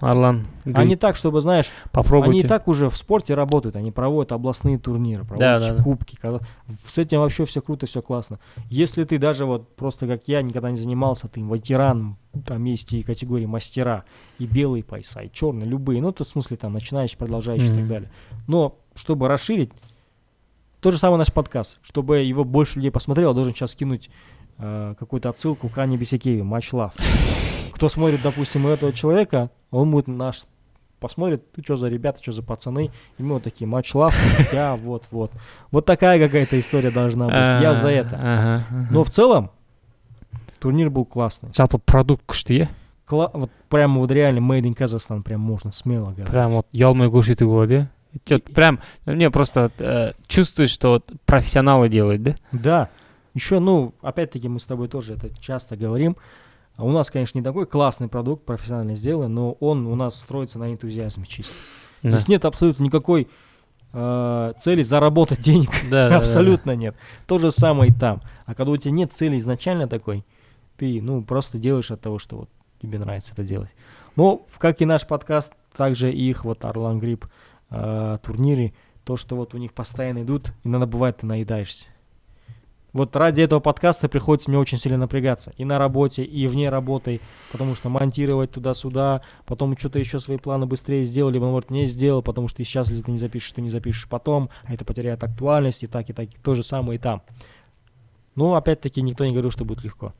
Арлан А не так, чтобы, знаешь, попробуйте Они и так уже в спорте работают, они проводят областные турниры, проводят да, да. кубки. когда- С этим вообще все круто, все классно. Если ты даже вот просто как я никогда не занимался, ты ветеран, там есть и категории мастера, и белые пояса, и черные, любые, ну, то в смысле там начинающий, продолжающий и так далее. Но чтобы расширить, тот же самый наш подкаст, чтобы его больше людей посмотрело, должен сейчас кинуть э, какую-то отсылку к Ане Бесикееве, Матч Лав. Кто смотрит, допустим, этого человека, он будет наш посмотрит, ты что за ребята, что за пацаны, и мы вот такие, матч лав, я вот-вот. Вот такая какая-то история должна быть, я за это. ага, ага. Но в целом, турнир был классный. жалпы продукт күшті иә вот прямо вот реально made in Kazakhstan, прям можно смело говорить. прям вот ұялмай көрсетуге болады иә прям не просто э, чувствуешь что вот профессионалы делают да Да. Еще, ну, опять-таки, мы с тобой тоже это часто говорим. А У нас, конечно, не такой классный продукт, профессионально сделан, но он у нас строится на энтузиазме чисто. Да. Здесь нет абсолютно никакой э, цели заработать денег. Да, (laughs) да, да, Абсолютно нет. То же самое и там. А когда у тебя нет цели изначально такой, ты, ну, просто делаешь от того, что вот тебе нравится это делать. Но, как и наш подкаст, также их вот Орлан Грипп э, турниры, то, что вот у них постоянно идут, иногда бывает ты наедаешься. Вот ради этого подкаста приходится мне очень сильно напрягаться. И на работе, и вне работы, потому что монтировать туда-сюда, потом что-то еще свои планы быстрее сделал, либо, наоборот, не сделал, потому что и сейчас, если ты не запишешь, ты не запишешь потом, а это потеряет актуальность, и так, и так, и то же самое и там. Ну, опять-таки, никто не говорил, что будет легко.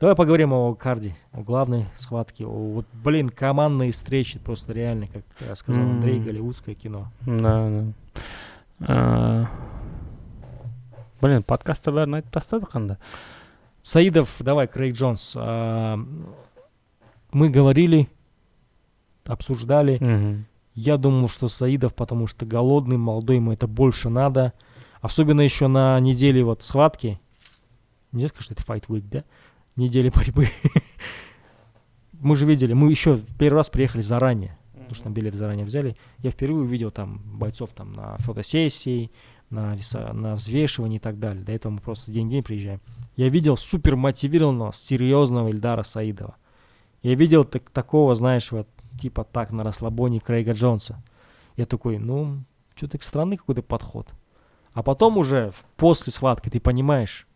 Давай поговорим о карде, о главной схватке, о, вот, блин, командные встречи, просто реально, как э, сказал Андрей, М. голливудское кино. да да А, блин подкастта бәрін айтып тастадық анда Саидов, давай, Крейг Джонс. а, мы говорили, обсуждали. Мгм. Я думал, что Саидов, потому что голодный, молодой, ему это больше надо. Особенно еще на неделе вот схватки. Нельзя сказать, что это Fight Week, да? Недели борьбы. (laughs) Мы же видели, мы еще в первый раз приехали заранее. Потому что там билеты заранее взяли. Я впервые увидел там бойцов там на фотосессии, на, на взвешивание и так далее. До этого мы просто день-день приезжаем. Я видел супер мотивированного, серьезного Ильдара Саидова. Я видел так, такого, знаешь, вот типа так на расслабоне Крейга Джонса. Я такой, ну, что-то странный какой-то подход. А потом уже после схватки ты понимаешь,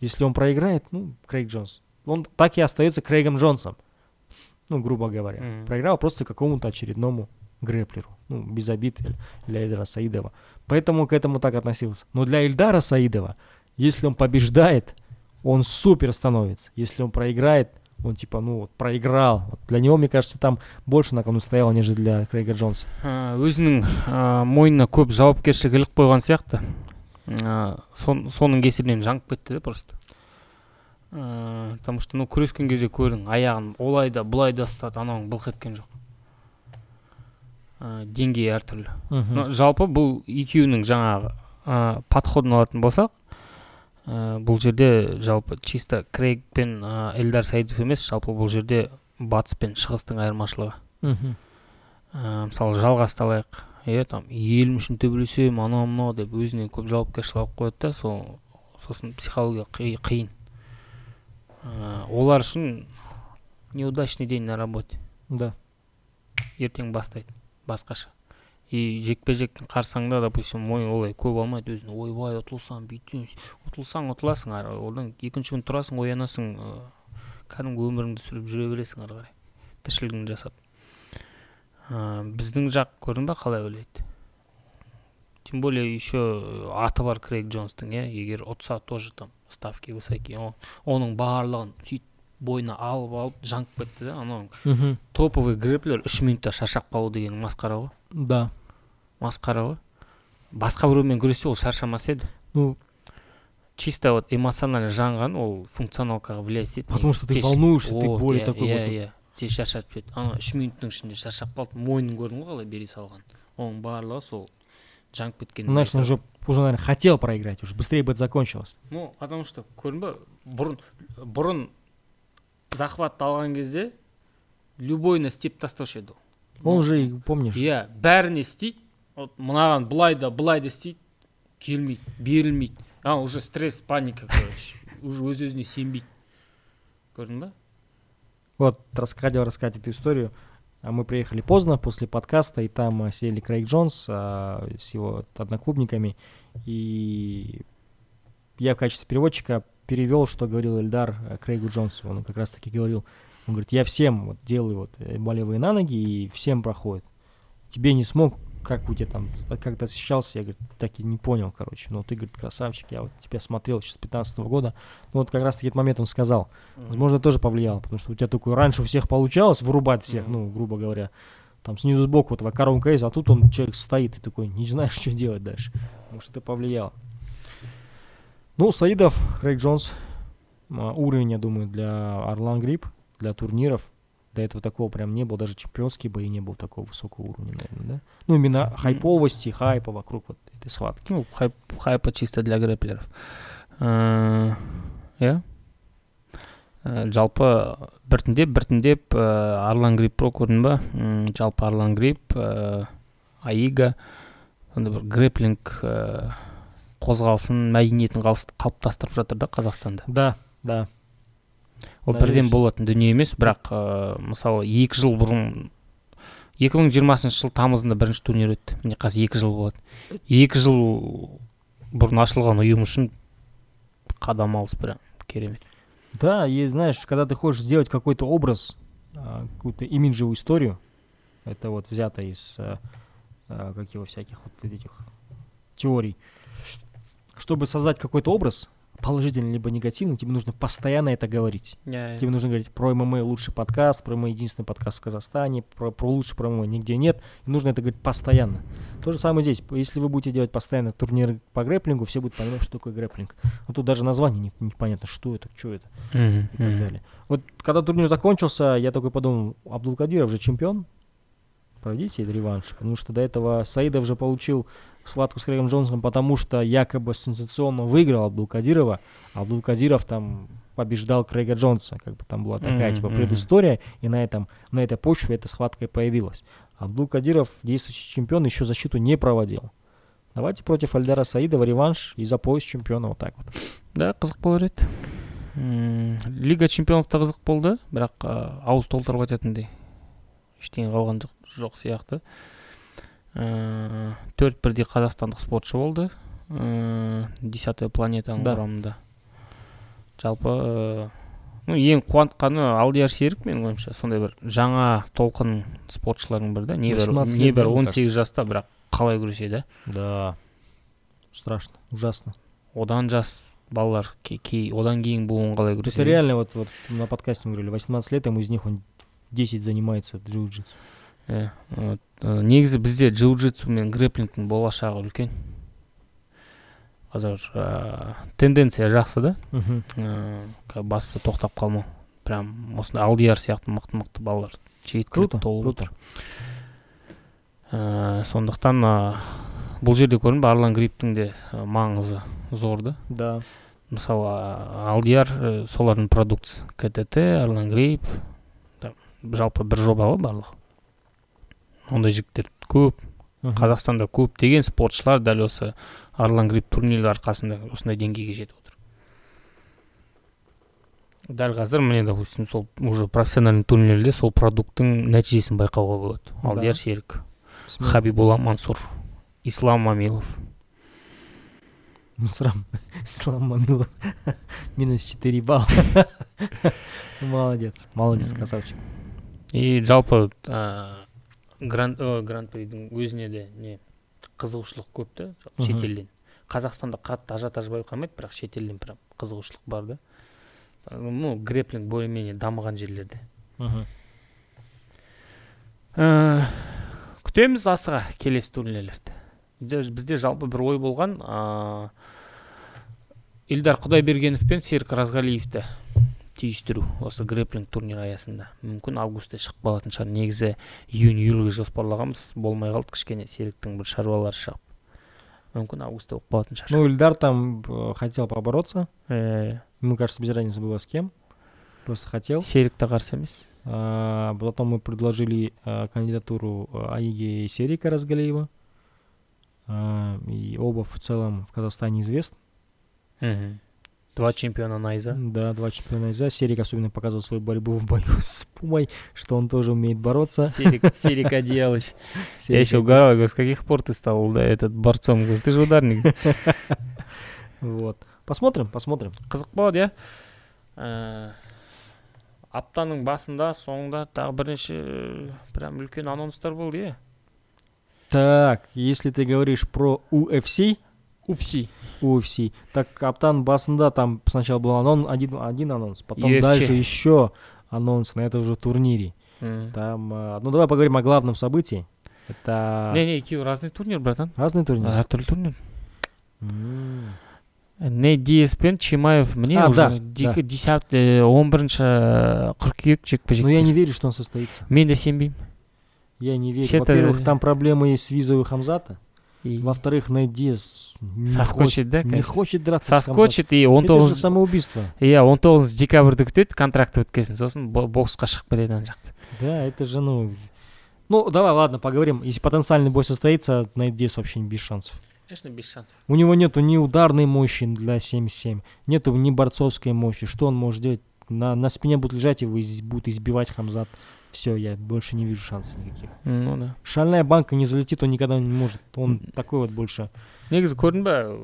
если он проиграет, ну, Крейг Джонс, он так и остается Крейгом Джонсом. Ну, грубо говоря. Мгм. Проиграл просто какому-то очередному грэплеру. Ну, без обид для- для Ильдара Саидова. Поэтому к этому так относился. Но для Ильдара Саидова, если он побеждает, он супер становится. Если он проиграет, он типа, ну, вот, проиграл. Вот для него, мне кажется, там больше на кону стояло, нежели для Крейга Джонса. Ә, өзінің ә, мойнына көп жауапкершілік іліп қойған сияқты ә, сон- соның кесірінен жаңып кетті да просто ә, потому что ну күрескен кезде көрдің аяғын олай да былай да ұстады анауың былқ еткен жоқ ә, деңгейі әртүрлі. Но жалпы бұл екеуінің жаңағы ә, подходын алатын болсақ ә, бұл жерде жалпы чисто крейг пен ә, эльдар саидов емес жалпы бұл жерде батыс пен шығыстың айырмашылығы. Мгм. ә, мысалы жалғасты алайық иә там елім үшін төбелесемін анау мынау деп өзіне көп жауапкершілік алып қояды да сол сосын психология қи- қиын. Ә, олар үшін неудачный день на работе. Да. ертең бастайды. Басқаша. И жекпе жектің қарсаңында допустим мой олай көп алмайды өзіне ойбай ұтылсам бүйтсем ұтылсаң ұтыласың ары одан екінші күн тұрасың оянасың ә, кәдімгі өміріңді сүріп жүре бересің ары қарай. Тіршілігіңді жасап. Ә, біздің жақ көрдің ба қалай ойлайды? Тем более еще аты бар крейг джонстың иә егер ұтса тоже там ставки высокие оның барлығын сөйтіп бойына алып алып жаңып кетті да анау топовый грэплер үш минутта шаршап қалу деген масқара ғой. Да. масқара ғой. Басқа біреумен күрессе ол шаршамас еді. Ну, чисто вот эмоционально жанған ол функционалкаға влиять етеді Потому что ты волнуешься, ты более такой иә иә тез шаршатып жібереді ана үш минуттың ішінде шаршап қалды. Мойнын көрдің ғой қалай бери салған оның барлығы сол жанып кеткен он уже, уже, наверное, хотел проиграть, уже быстрее бы это закончилось. ну потому что көрдің ба бұрын бұрын захватты алған кезде любойына істеп тастаушы еді ол Он же, и, помнишь, иә бәріне істейді вот мынаған былай да былай да істейді келмейді берілмейді а уже стресс паника короче уже өз өзіне сенбейді көрдің ба Вот, рас- хотел рассказать эту историю. А Мы приехали поздно после подкаста, и там а, сидели Крейг Джонс а, с его вот одноклубниками. И я в качестве переводчика перевел, что говорил Эльдар э, Крейгу Джонсу. Он как раз таки говорил, он говорит, я всем вот делаю вот э, болевые на ноги, и всем проходит. Тебе не смог, как у тебя там, а как ты ощущался, я, говорит, так и не понял, короче. Ну, ты, говорит, красавчик, я вот тебя смотрел еще с 15 года. Ну, вот как раз таки этот момент он сказал. Возможно, тоже повлияло, потому что у тебя такое раньше у всех получалось вырубать всех, ну, грубо говоря, там снизу сбоку этого коронка есть, а тут он человек стоит и такой, не знаешь, (laughs) что делать дальше. Может, это повлияло. Ну, Саидов, Крейг Джонс, а, уровень, я думаю, для Орлан Грипп, для турниров, до этого такого прям не было, даже чемпионские бои не было такого высокого уровня, наверное, да? Ну, именно хайповости, хайпа вокруг вот этой схватки. ну хайп хайпа чисто для грэплеров Ә, иә Ә, жалпы біртіндеп біртіндеп ә, арлан грип про көрдің ба М, жалпы арлан грип ә, аига сондай бір грэплинг ә, қозғалысын мәдениетін қалыптастырып жатыр да қазақстанда. Да, да. ол Да, бірден болатын дүние емес бірақ ә, мысалы екі жыл бұрын 2020 жыл тамызында бірінші турнир өтті. Міне қазір екі жыл болады. Екі жыл бұрын ашылған ұйым үшін қадам алыс прям керемет. Да, и знаешь, когда ты хочешь сделать какой-то образ, а, какую-то имиджевую историю, это вот взято из а, как его всяких вот этих теорий, чтобы создать какой-то образ, положительный либо негативный, тебе нужно постоянно это говорить. Тебе нужно говорить про ММА лучший подкаст, про ММА единственный подкаст в Казахстане, про, про лучший про ММА нигде нет. И нужно это говорить постоянно. То же самое здесь. Если вы будете делать постоянно турниры по грэплингу, все будут понимать, что такое грэплинг. Но тут даже название не- непонятно, что это, что это Мгм, и так далее. Вот когда турнир закончился, я только подумал, Абдулкадиров же чемпион, пройдите реванш, потому что до этого Саидов же получил схватку с Крейгом Джонсом, потому что якобы сенсационно выиграл Абдулкадирова, а Абдулкадиров там побеждал Крейга Джонса, как бы там была такая Мгм, типа предыстория, и на этом на этой почве эта схватка и появилась. Абдулкадиров, действующий чемпион, еще защиту не проводил. Давайте против Альдара Саидова реванш и за пояс чемпиона вот так вот. да қызық болар еді лига чемпионов та қызық болды бірақ ә, ауыз толтырып айтатындай ештеңе қалған жоқ, жоқ сияқты төрт бірдей қазақстандық спортшы болды десятая планетаның Да. құрамында жалпы ә, ну ең қуантқаны алдияр серік менің ойымша сондай бір жаңа толқын спортшылардың бірі да небәрі 18 лет, небәрі да, мне он сегіз жаста бірақ қалай күреседі Да. Страшно, ужасно. одан жас балалар ке- кей одан кейін буын қалай Это күреседі реально, вот, вот на подкасте мы говорили, 18 лет, ему из них он 10 занимается джиу-джитсу. Иә негізі бізде джиу джитсу мен грэплингтің болашағы үлкен. Қазір ә, тенденция жақсы да? Ә, бастысы тоқтап қалмау. Прям осындай алдияр сияқты мықты мықты балалар жеткілікті толып отыр. Ә, сондықтан ә, бұл жерде көрініп арлан гриптің де маңызы зор да. Да. мысалы алдияр солардың продукциясы. Ктт арлан грип жалпы бір жоба ғой барлығы. Ондай жігіттер көп қазақстанда көптеген спортшылар дәл осы арлан грип турнирлер арқасында осындай деңгейге жетіп отыр дәл қазір міне допустим сол уже профессиональный турнирлерде сол продукттың нәтижесін байқауға болады алдияр серік хабибулла мансур ислам мамилов Срам. Ислам Мамилов. (laughs) Минус 4 балла. (laughs) Молодец. Молодец, красавчик. и жалпы ә, гран гран придің өзіне де не қызығушылық көп та шетелден. Қазақстанда қатты ажиотаж байқалмайды бірақ шетелден прям қызығушылық бар да. Ну грэплинг более менее дамыған жерлерде. Мгм. Ә, күтеміз асыға келесі турнирлерді. Бізде, жалпы бір ой болған ә, илдар құдайбергенов пен серік разғалиевті түйістіру осы грэплинг турнирі аясында мүмкін августта шығып қалатын шығар негізі июнь июльге жоспарлағанбыз болмай қалды кішкене серіктің бір шаруалары шығып мүмкін августта болып қалатын шығар Ну, Ильдар там э, хотел побороться. Ә, Ему кажется, без разницы было с кем. Просто хотел. серік те қарсы емес А, Потом мы предложили а, кандидатуру а, Аиги Серика Разгалеева. А, И оба в целом в Казахстане известны. Два чемпиона найза Да, два чемпиона из Серик особенно показывал свою борьбу в бою (laughs) с Пумой, что он тоже умеет бороться. серик серик одеялович (laughs) Я Серик еще угорал, я говорю, с каких пор ты стал да, этот борцом? Говорю, ты же ударник. (laughs) Вот. Посмотрим, посмотрим. Қызық болады, иә. Ә, аптаның басында, соңында тағы бірнеше прям үлкен анонстар болды, иә. Так, если ты говоришь про UFC, UFC. UFC, так Аптан Басында там сначала был анон, один, один анонс, потом UFC. дальше еще анонс на этом же турнире. М. Там, а, ну давай поговорим о главном событии. Это Не, не, екеуі разный турнир, братан. разные турниры. әртүрлі турнир. М. не диас пен чимаев міне А, уже да, дик- да. десят- он бірінші қыркүйек жекпе жек Но я не верю, что он состоится. мен де сенбеймін Я не верю. Че-то- Во-первых, там проблемы есть с визой у Хамзата. И Во-вторых, Найдес не, соскочит да хочет, не конечно. хочет драться с Хамзатом. соскочит и он Это же тоғыз самоубийство. иә он тоғызыншы декабрьді күтеді контракты өткесін сосын бо- боксқа шығып кетеді ана жақта Да, это же, ну... Ну, давай, ладно, поговорим. Если потенциальный бой состоится, Найдес вообще без шансов. конечно без шансов У него нету ни ударной мощи для 7-7, нету ни борцовской мощи. Что он может делать? На, на спине будет лежать, его из- будут избивать Хамзат. Все, я больше не вижу шансов никаких. ну да Шальная банка не залетит, он никогда не может. Он такой вот больше. негізі көрдің ба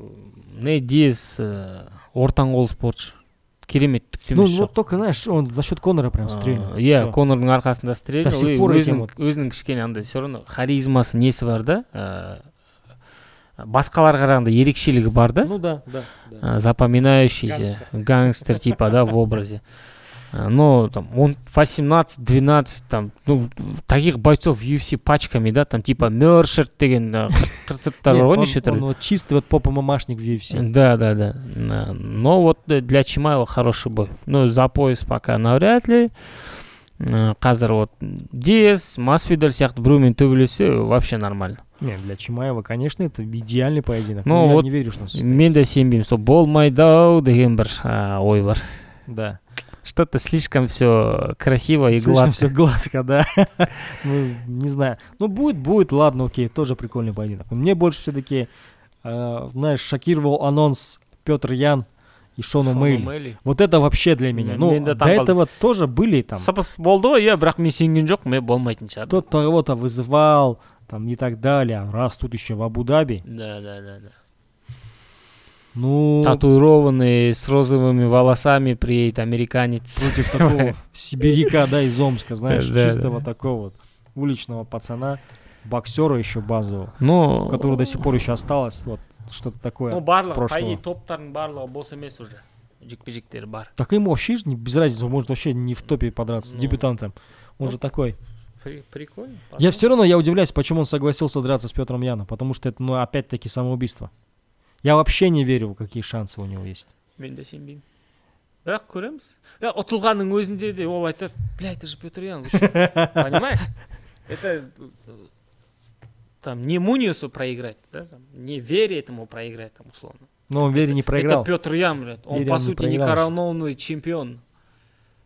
не диас ә, ортан қол спортшы керемет Ну, түктемесі вот жоқ только, знаешь, он насчет Конора прям А, стрельнул. иә Всё. конордың арқасында стрельнул До сих и пор этим өзінің, вот. өзінің кішкене андай все равно харизмасы несі бар да ә, басқаларға қарағанда ерекшелігі бар да Ну да, да. да. а, запоминающийся Гангстер. гангстер типа да в образе А, (laughs) но там он 18 12 там ну таких бойцов UFC пачками да там типа мершерт деген а, қырсырттар Не, бар ғой он, неше он түрлі вот чистый вот попа мамашник в UFC. да да да На- но вот э, для Чимаева хороший бой ну за пояс пока навряд ли Ә, қазір вот диас масвидаль сияқты біреумен төбелессе вообще нормально Не, для Чимаева, конечно, это идеальный поединок. Ну но я вот не верю, что он состоится. мен де сенбеймін сол болмайды ау деген бір а, ой бар Да. что то слишком все красиво и Слишком гладко все гладко, да. (laughs) ну, не знаю. Ну, будет, будет, ладно, окей, тоже прикольный поединок. Но мне больше все-таки э, знаешь, шокировал анонс Петр Ян и Шону Шону Мейли. Мейли. Вот это вообще для меня. Мен- Ну, мен до этого тоже были там. сыпыс болды иә бірақ мен сенген жоқпын мен болмайтын шығар Кто-то кого-то вызывал, там и так далее. Раз тут еще в Абу-Даби. да да да да Ну, татуированный с розовыми волосами приедет американец против (laughs) такого сибиряка, да, из Омска, знаешь, чистого такого вот уличного пацана, боксера еще базового, ну у которого до сих пор еще осталось вот что-то такое. ну барлығы прошлого. топтардың барлығы бос емес уже жекпе жектері бар Так ему вообще не без разницы, он может вообще не в топе подраться с Ну. дебютантом. Он Ну, же такой. При- прикольно Я все равно я удивляюсь, почему он согласился драться с Петром Яном, потому что это, ну, опять-таки самоубийство. Я вообще не верю, какие шансы у него есть. мен де сенбеймін бірақ көреміз иә ұтылғанның өзінде де ол айтады бля это же петр ян вы чё?» понимаешь это э, там не муниусу проиграть да, там, не вере этому проиграть там условно Но он вере не проиграл. Это Петр Ян, блядь. Он, Вере по он не сути, не проиграл. коронованный чемпион.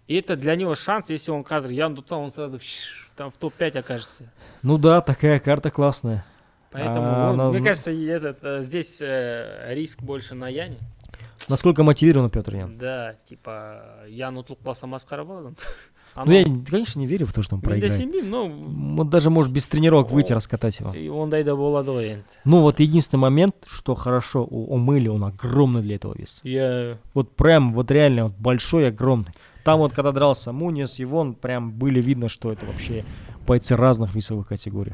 И это для него шанс, если он казар Ян Дуца, он сразу вш, там в топ-5 окажется. Ну да, такая карта классная. Поэтому, А, ну, но- мне кажется, этот, э, здесь э, риск больше на Яне. Насколько мотивирован Петр Ян? Да, типа, Ян ұтылып қалса масқара болады Ну, я, конечно, не верю в то, что он проиграет. но Вот даже может без тренировок выйти раскатать его. и ондай да болады ғой енді Ну вот единственный момент, что хорошо у Омыли, он огромный для этого вес. иә Вот прям, вот реально, вот большой, огромный. Там вот, когда дрался Мунис и Вон, прям были видно, что это вообще бойцы разных весовых категорий.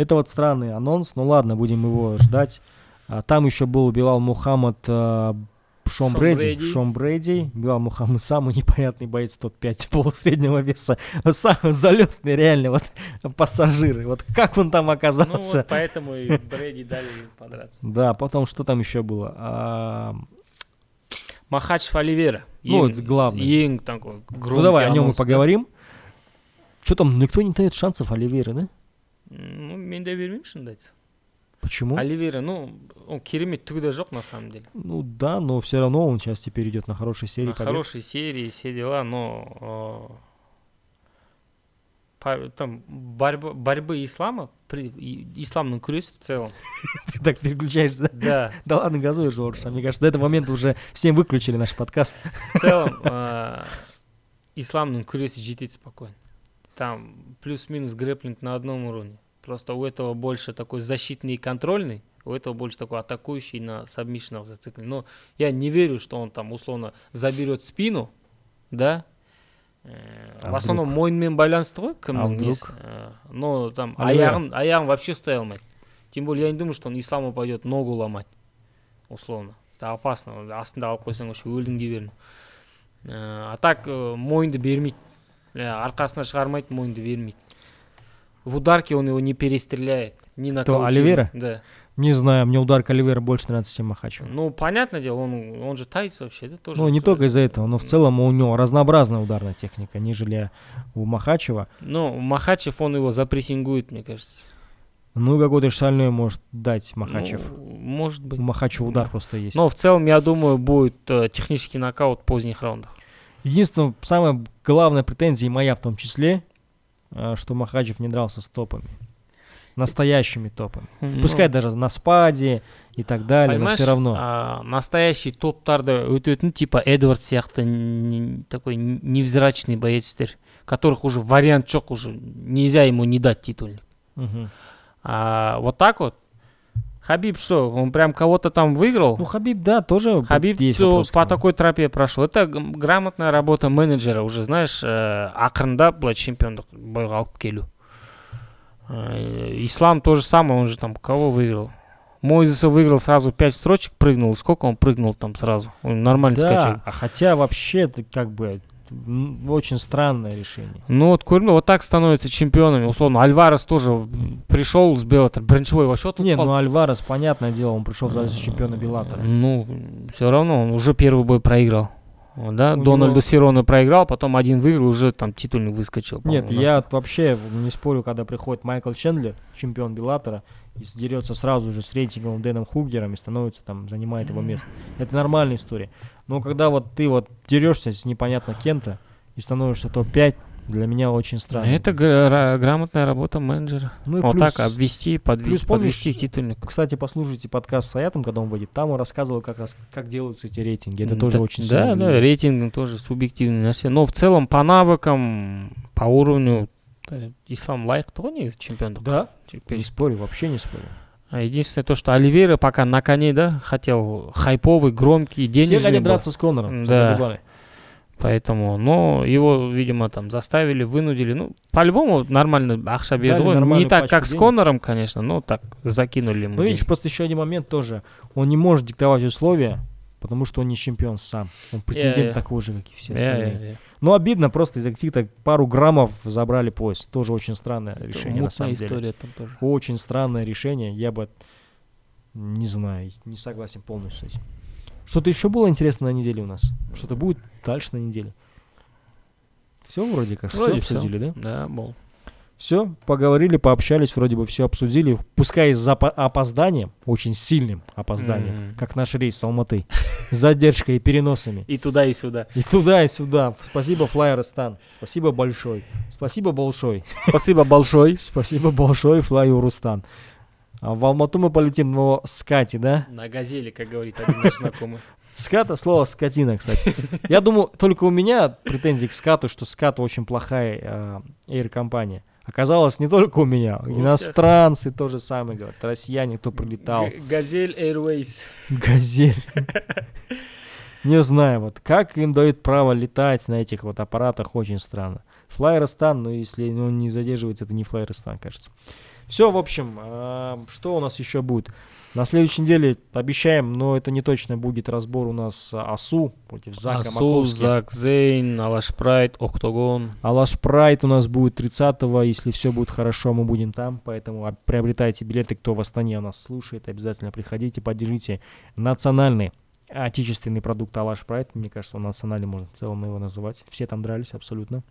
Это вот странный анонс, ну ладно, будем его ждать. А там еще был Билал Мухаммад, э, Шон Шон Брейди. Брейди. Шон Брейди. Билал Мухаммад самый (laughs) непонятный боец топ-5 полусреднего веса. Самый залетный реально вот пассажиры. Вот как он там ну оказался? вот поэтому и Брэди дали подраться Да, потом что там еще было? А, махачев оливера Ну, это главный. такой ну давай о нем и да. поговорим. Что там, никто не дает шансов Оливере, да? ну мен де бермеймін шынымды айтсам Почему? оливера ну он керемет түгі де жоқ на самом деле Ну да, но все равно он сейчас теперь идет на хорошей серии. на побед. хорошей серии все дела но э, по- там борьба, борьбы ислама при, и- исламның күресі в целом (laughs) Ты так переключаешься. да? да Да ладно, газуешь, Орш. А мне кажется, до этого момента уже все выключили наш подкаст. в целом э, исламның күресі жетеді спокойно там плюс-минус грэплинг на одном уровне просто у этого больше такой защитный и контрольный у этого больше такой атакующий на сабмишнах зациклен но я не верю что он там условно заберет спину да Э, А в основном мойнымен байланысты ғой кімнің А вдруг? несі. Э, но там Оливера. аяғын аяғын вообще ұстай алмайды тем более я не думаю что он исламу пойдет ногу ломать условно это опасно астында алып қойсаң вообще өлдің дей бердің Э, а так э, мойынды бермейді Иә, арқасына шығармайды мойынды бермейді в ударке он его не перестреляет не на Оливера? да Не знаю, мне удар Оливера больше нравится, чем Махачева. ну понятное дело он он же таец вообще да тоже Ну, не только из-за этого, но в целом у него разнообразная ударная техника, нежели у Махачева. ну махачев он его запрессингует мне кажется Ну, какой-то шальной может дать Махачев. Ну, может быть У Махачева удар просто есть. Но в целом, я думаю, будет э, технический нокаут в поздних раундах. Единственное, самая главная претензия, и моя в том числе, э, что Махачев не дрался с топами. Настоящими топами. Пускай даже на спаде и так далее, но Ну, все равно. а, настоящий топтарды өтетін типа эдвард сияқты не- такой невзрачный боецтер которых уже вариант жоқ уже нельзя ему не дать титульник Мгм. а вот так вот Хабиб что он прям кого-то там выиграл? Ну, Хабиб, да, тоже Хабиб есть вопрос по такой тропе прошел. Это грамотная работа менеджера уже знаешь ә, ақырындап былай чемпиондық бойға алып келу Э, ислам то же самое он же там кого выиграл? Мойзеса выиграл сразу 5 строчек прыгнул. Сколько он прыгнул там сразу? Он нормальный Да, скачок а хотя вообще это как бы очень странное решение. ну вот көрдің бе вот так становятся чемпионами условно альварес тоже м, пришел с беллатор бірінші бойға вообще Не, ну Альварес, понятное дело, он пришел в звание чемпиона Беллатора. Ну, все равно, он уже первый бой проиграл. Вот, Да, У Дональду него- Сирону проиграл, потом один выиграл, уже там титульник выскочил. Нет, по-моему, я вообще не спорю, когда приходит Майкл Чендлер, чемпион Беллатора, и сдерется сразу же с рейтинговым Дэном Хугером и становится там, занимает его место. Это нормальная история. Но когда вот ты вот дерешься с непонятно кем-то и становишься топ-5, Для меня очень странно. Это гра- грамотная работа менеджера. ну и вот плюс, так обвести, подвести, плюс помнишь, подвести к титульнику. кстати, послушайте подкаст с Саятом, когда он выйдет. Там он рассказывал, как раз как делаются эти рейтинги. Это М, тоже да, очень Да, сильно да, влияет. рейтинг тоже субъективный нәрсе. Но в целом по навыкам, по уровню э, ислам лайықты ғой негізі чемпиондық Да, Теперь- не спорю, вообще не спорю. А Единственное то, что Оливейра пока на коне, да, хотел хайповый, громкий, денежный Все хотят драться с Конором. Да. Поэтому, но его, видимо, там заставили, вынудили. Ну, по-любому нормально Ахша. Не так, как с денег. Конором, конечно, но так закинули ему Ну, видишь, просто еще один момент тоже. Он не может диктовать условия, потому что он не чемпион сам. Он претендент Я- такой же, как и все Э, остальные. э, э. Ну, обидно, просто из-за каких-то пару граммов забрали пояс. Тоже очень странное Это решение, на самом деле. история там тоже. Очень странное решение. Я бы, не знаю, не согласен полностью с этим. Что-то еще было интересно на неделе у нас? Что-то будет дальше на неделе? Все вроде как, все Вроде всё. обсудили, да? Да, был. Все, поговорили, пообщались, вроде бы все обсудили. Пускай с запа- опозданием, очень сильным опозданием, Мгм. как наш рейс с Алматы, с задержкой и переносами. И туда, и сюда. И туда, и сюда. Спасибо, Флайерстан. Спасибо большой. Спасибо большой. Спасибо большое. (laughs) Спасибо большой, Флайерустан. А в Алмату мы полетим но с Кати, да? На газели, как говорит один наш знакомый. Ската слово скотина, кстати. Я думаю, только у меня претензии к скату, что скат очень плохая эйр-компания. Оказалось, не только у меня. У Иностранцы тоже самое говорят. Россияне, кто прилетал. Г- Газель Airways. Газель. (laughs) Не знаю, вот как им дают право летать на этих вот аппаратах, очень странно. Флайерстан, но если он не задерживается, это не Флайерстан, кажется. Все, в общем, а, что у нас еще будет? На следующей неделе обещаем, но это не точно будет разбор у нас а, АСУ против Зака Асу, Маковски. Зак Зейн, Алаш Прайд, Октогон. Алаш Прайд у нас будет 30-го, если все будет хорошо, мы будем там, поэтому а, приобретайте билеты, кто в Астане у нас слушает, обязательно приходите, поддержите национальный отечественный продукт Алаш Прайд, мне кажется, он национальный, можно в целом его называть, все там дрались абсолютно.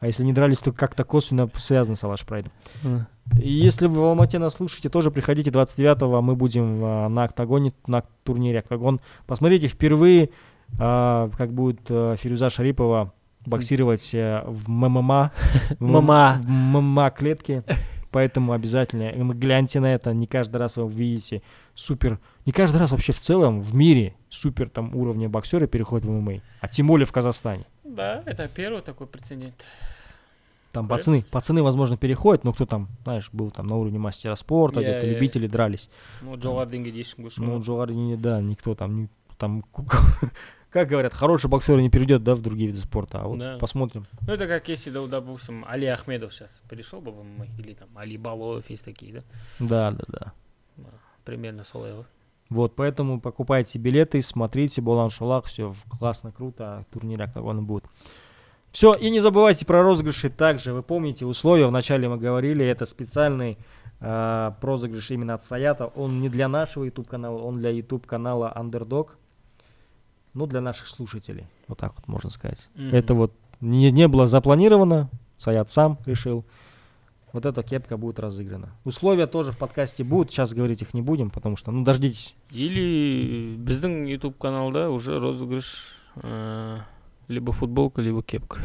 А если не дрались, то как-то косвенно связано с Алаш Прайдом. И если вы в Алмате нас слушаете, тоже приходите 29-го, мы будем а, на Октагоне, на турнире Октагон. Посмотрите, впервые, а, как будет а, Фирюза Шарипова боксировать э, в ММА. (laughs) ММА. В ММА клетке. Поэтому обязательно гляньте на это. Не каждый раз вы увидите супер... Не каждый раз вообще в целом в мире супер там уровня боксера переходит в ММА. А тем более в Казахстане. Да, это первый такой прецедент. Там Капец. пацаны, пацаны, возможно, переходят, но кто там, знаешь, был там на уровне мастера спорта, Я- где-то я- любители дрались. Ну, деңгейде ешкім көрші Ну, Джоар не, да, никто там, не, там, (laughs) как говорят, хороший боксер не перейдет, да, в другие виды спорта. А вот Да. посмотрим. Ну, это как если, допустим, Али Ахмедов сейчас перешел бы в ММА, или там Али Балоев есть такие, да? Да, да, да. Примерно ғой. Вот, поэтому покупайте билеты, смотрите, Болан Шулак, все классно, круто, турнир Октагона будет. Все, и не забывайте про розыгрыши также. Вы помните условия, вначале мы говорили, это специальный э, розыгрыш именно от Саята. Он не для нашего YouTube канала, он для YouTube канала Underdog. Ну, для наших слушателей, вот так вот можно сказать. Мгм. Это вот не, не было запланировано, Саят сам решил Вот эта кепка будет разыграна. Условия тоже в подкасте будут, сейчас говорить их не будем, потому что, ну, дождитесь. Или біздің YouTube каналда уже розыгрыш э, либо футболка, либо кепка.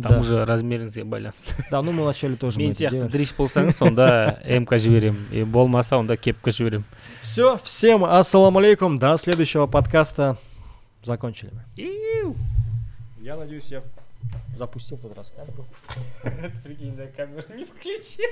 Там Да. уже размеріңізге байланысты. Да, ну мы вначале тоже Мен сияқты дрищ болсаңыз сонда МК жіберем. И болмаса онда кепка жіберем. Все, всем ассаламу алейкум, до следующего подкаста. Закончили мы. Иу. Я надеюсь, я запустил в тот раз камеру. (laughs) Прикинь, да камеру не включил.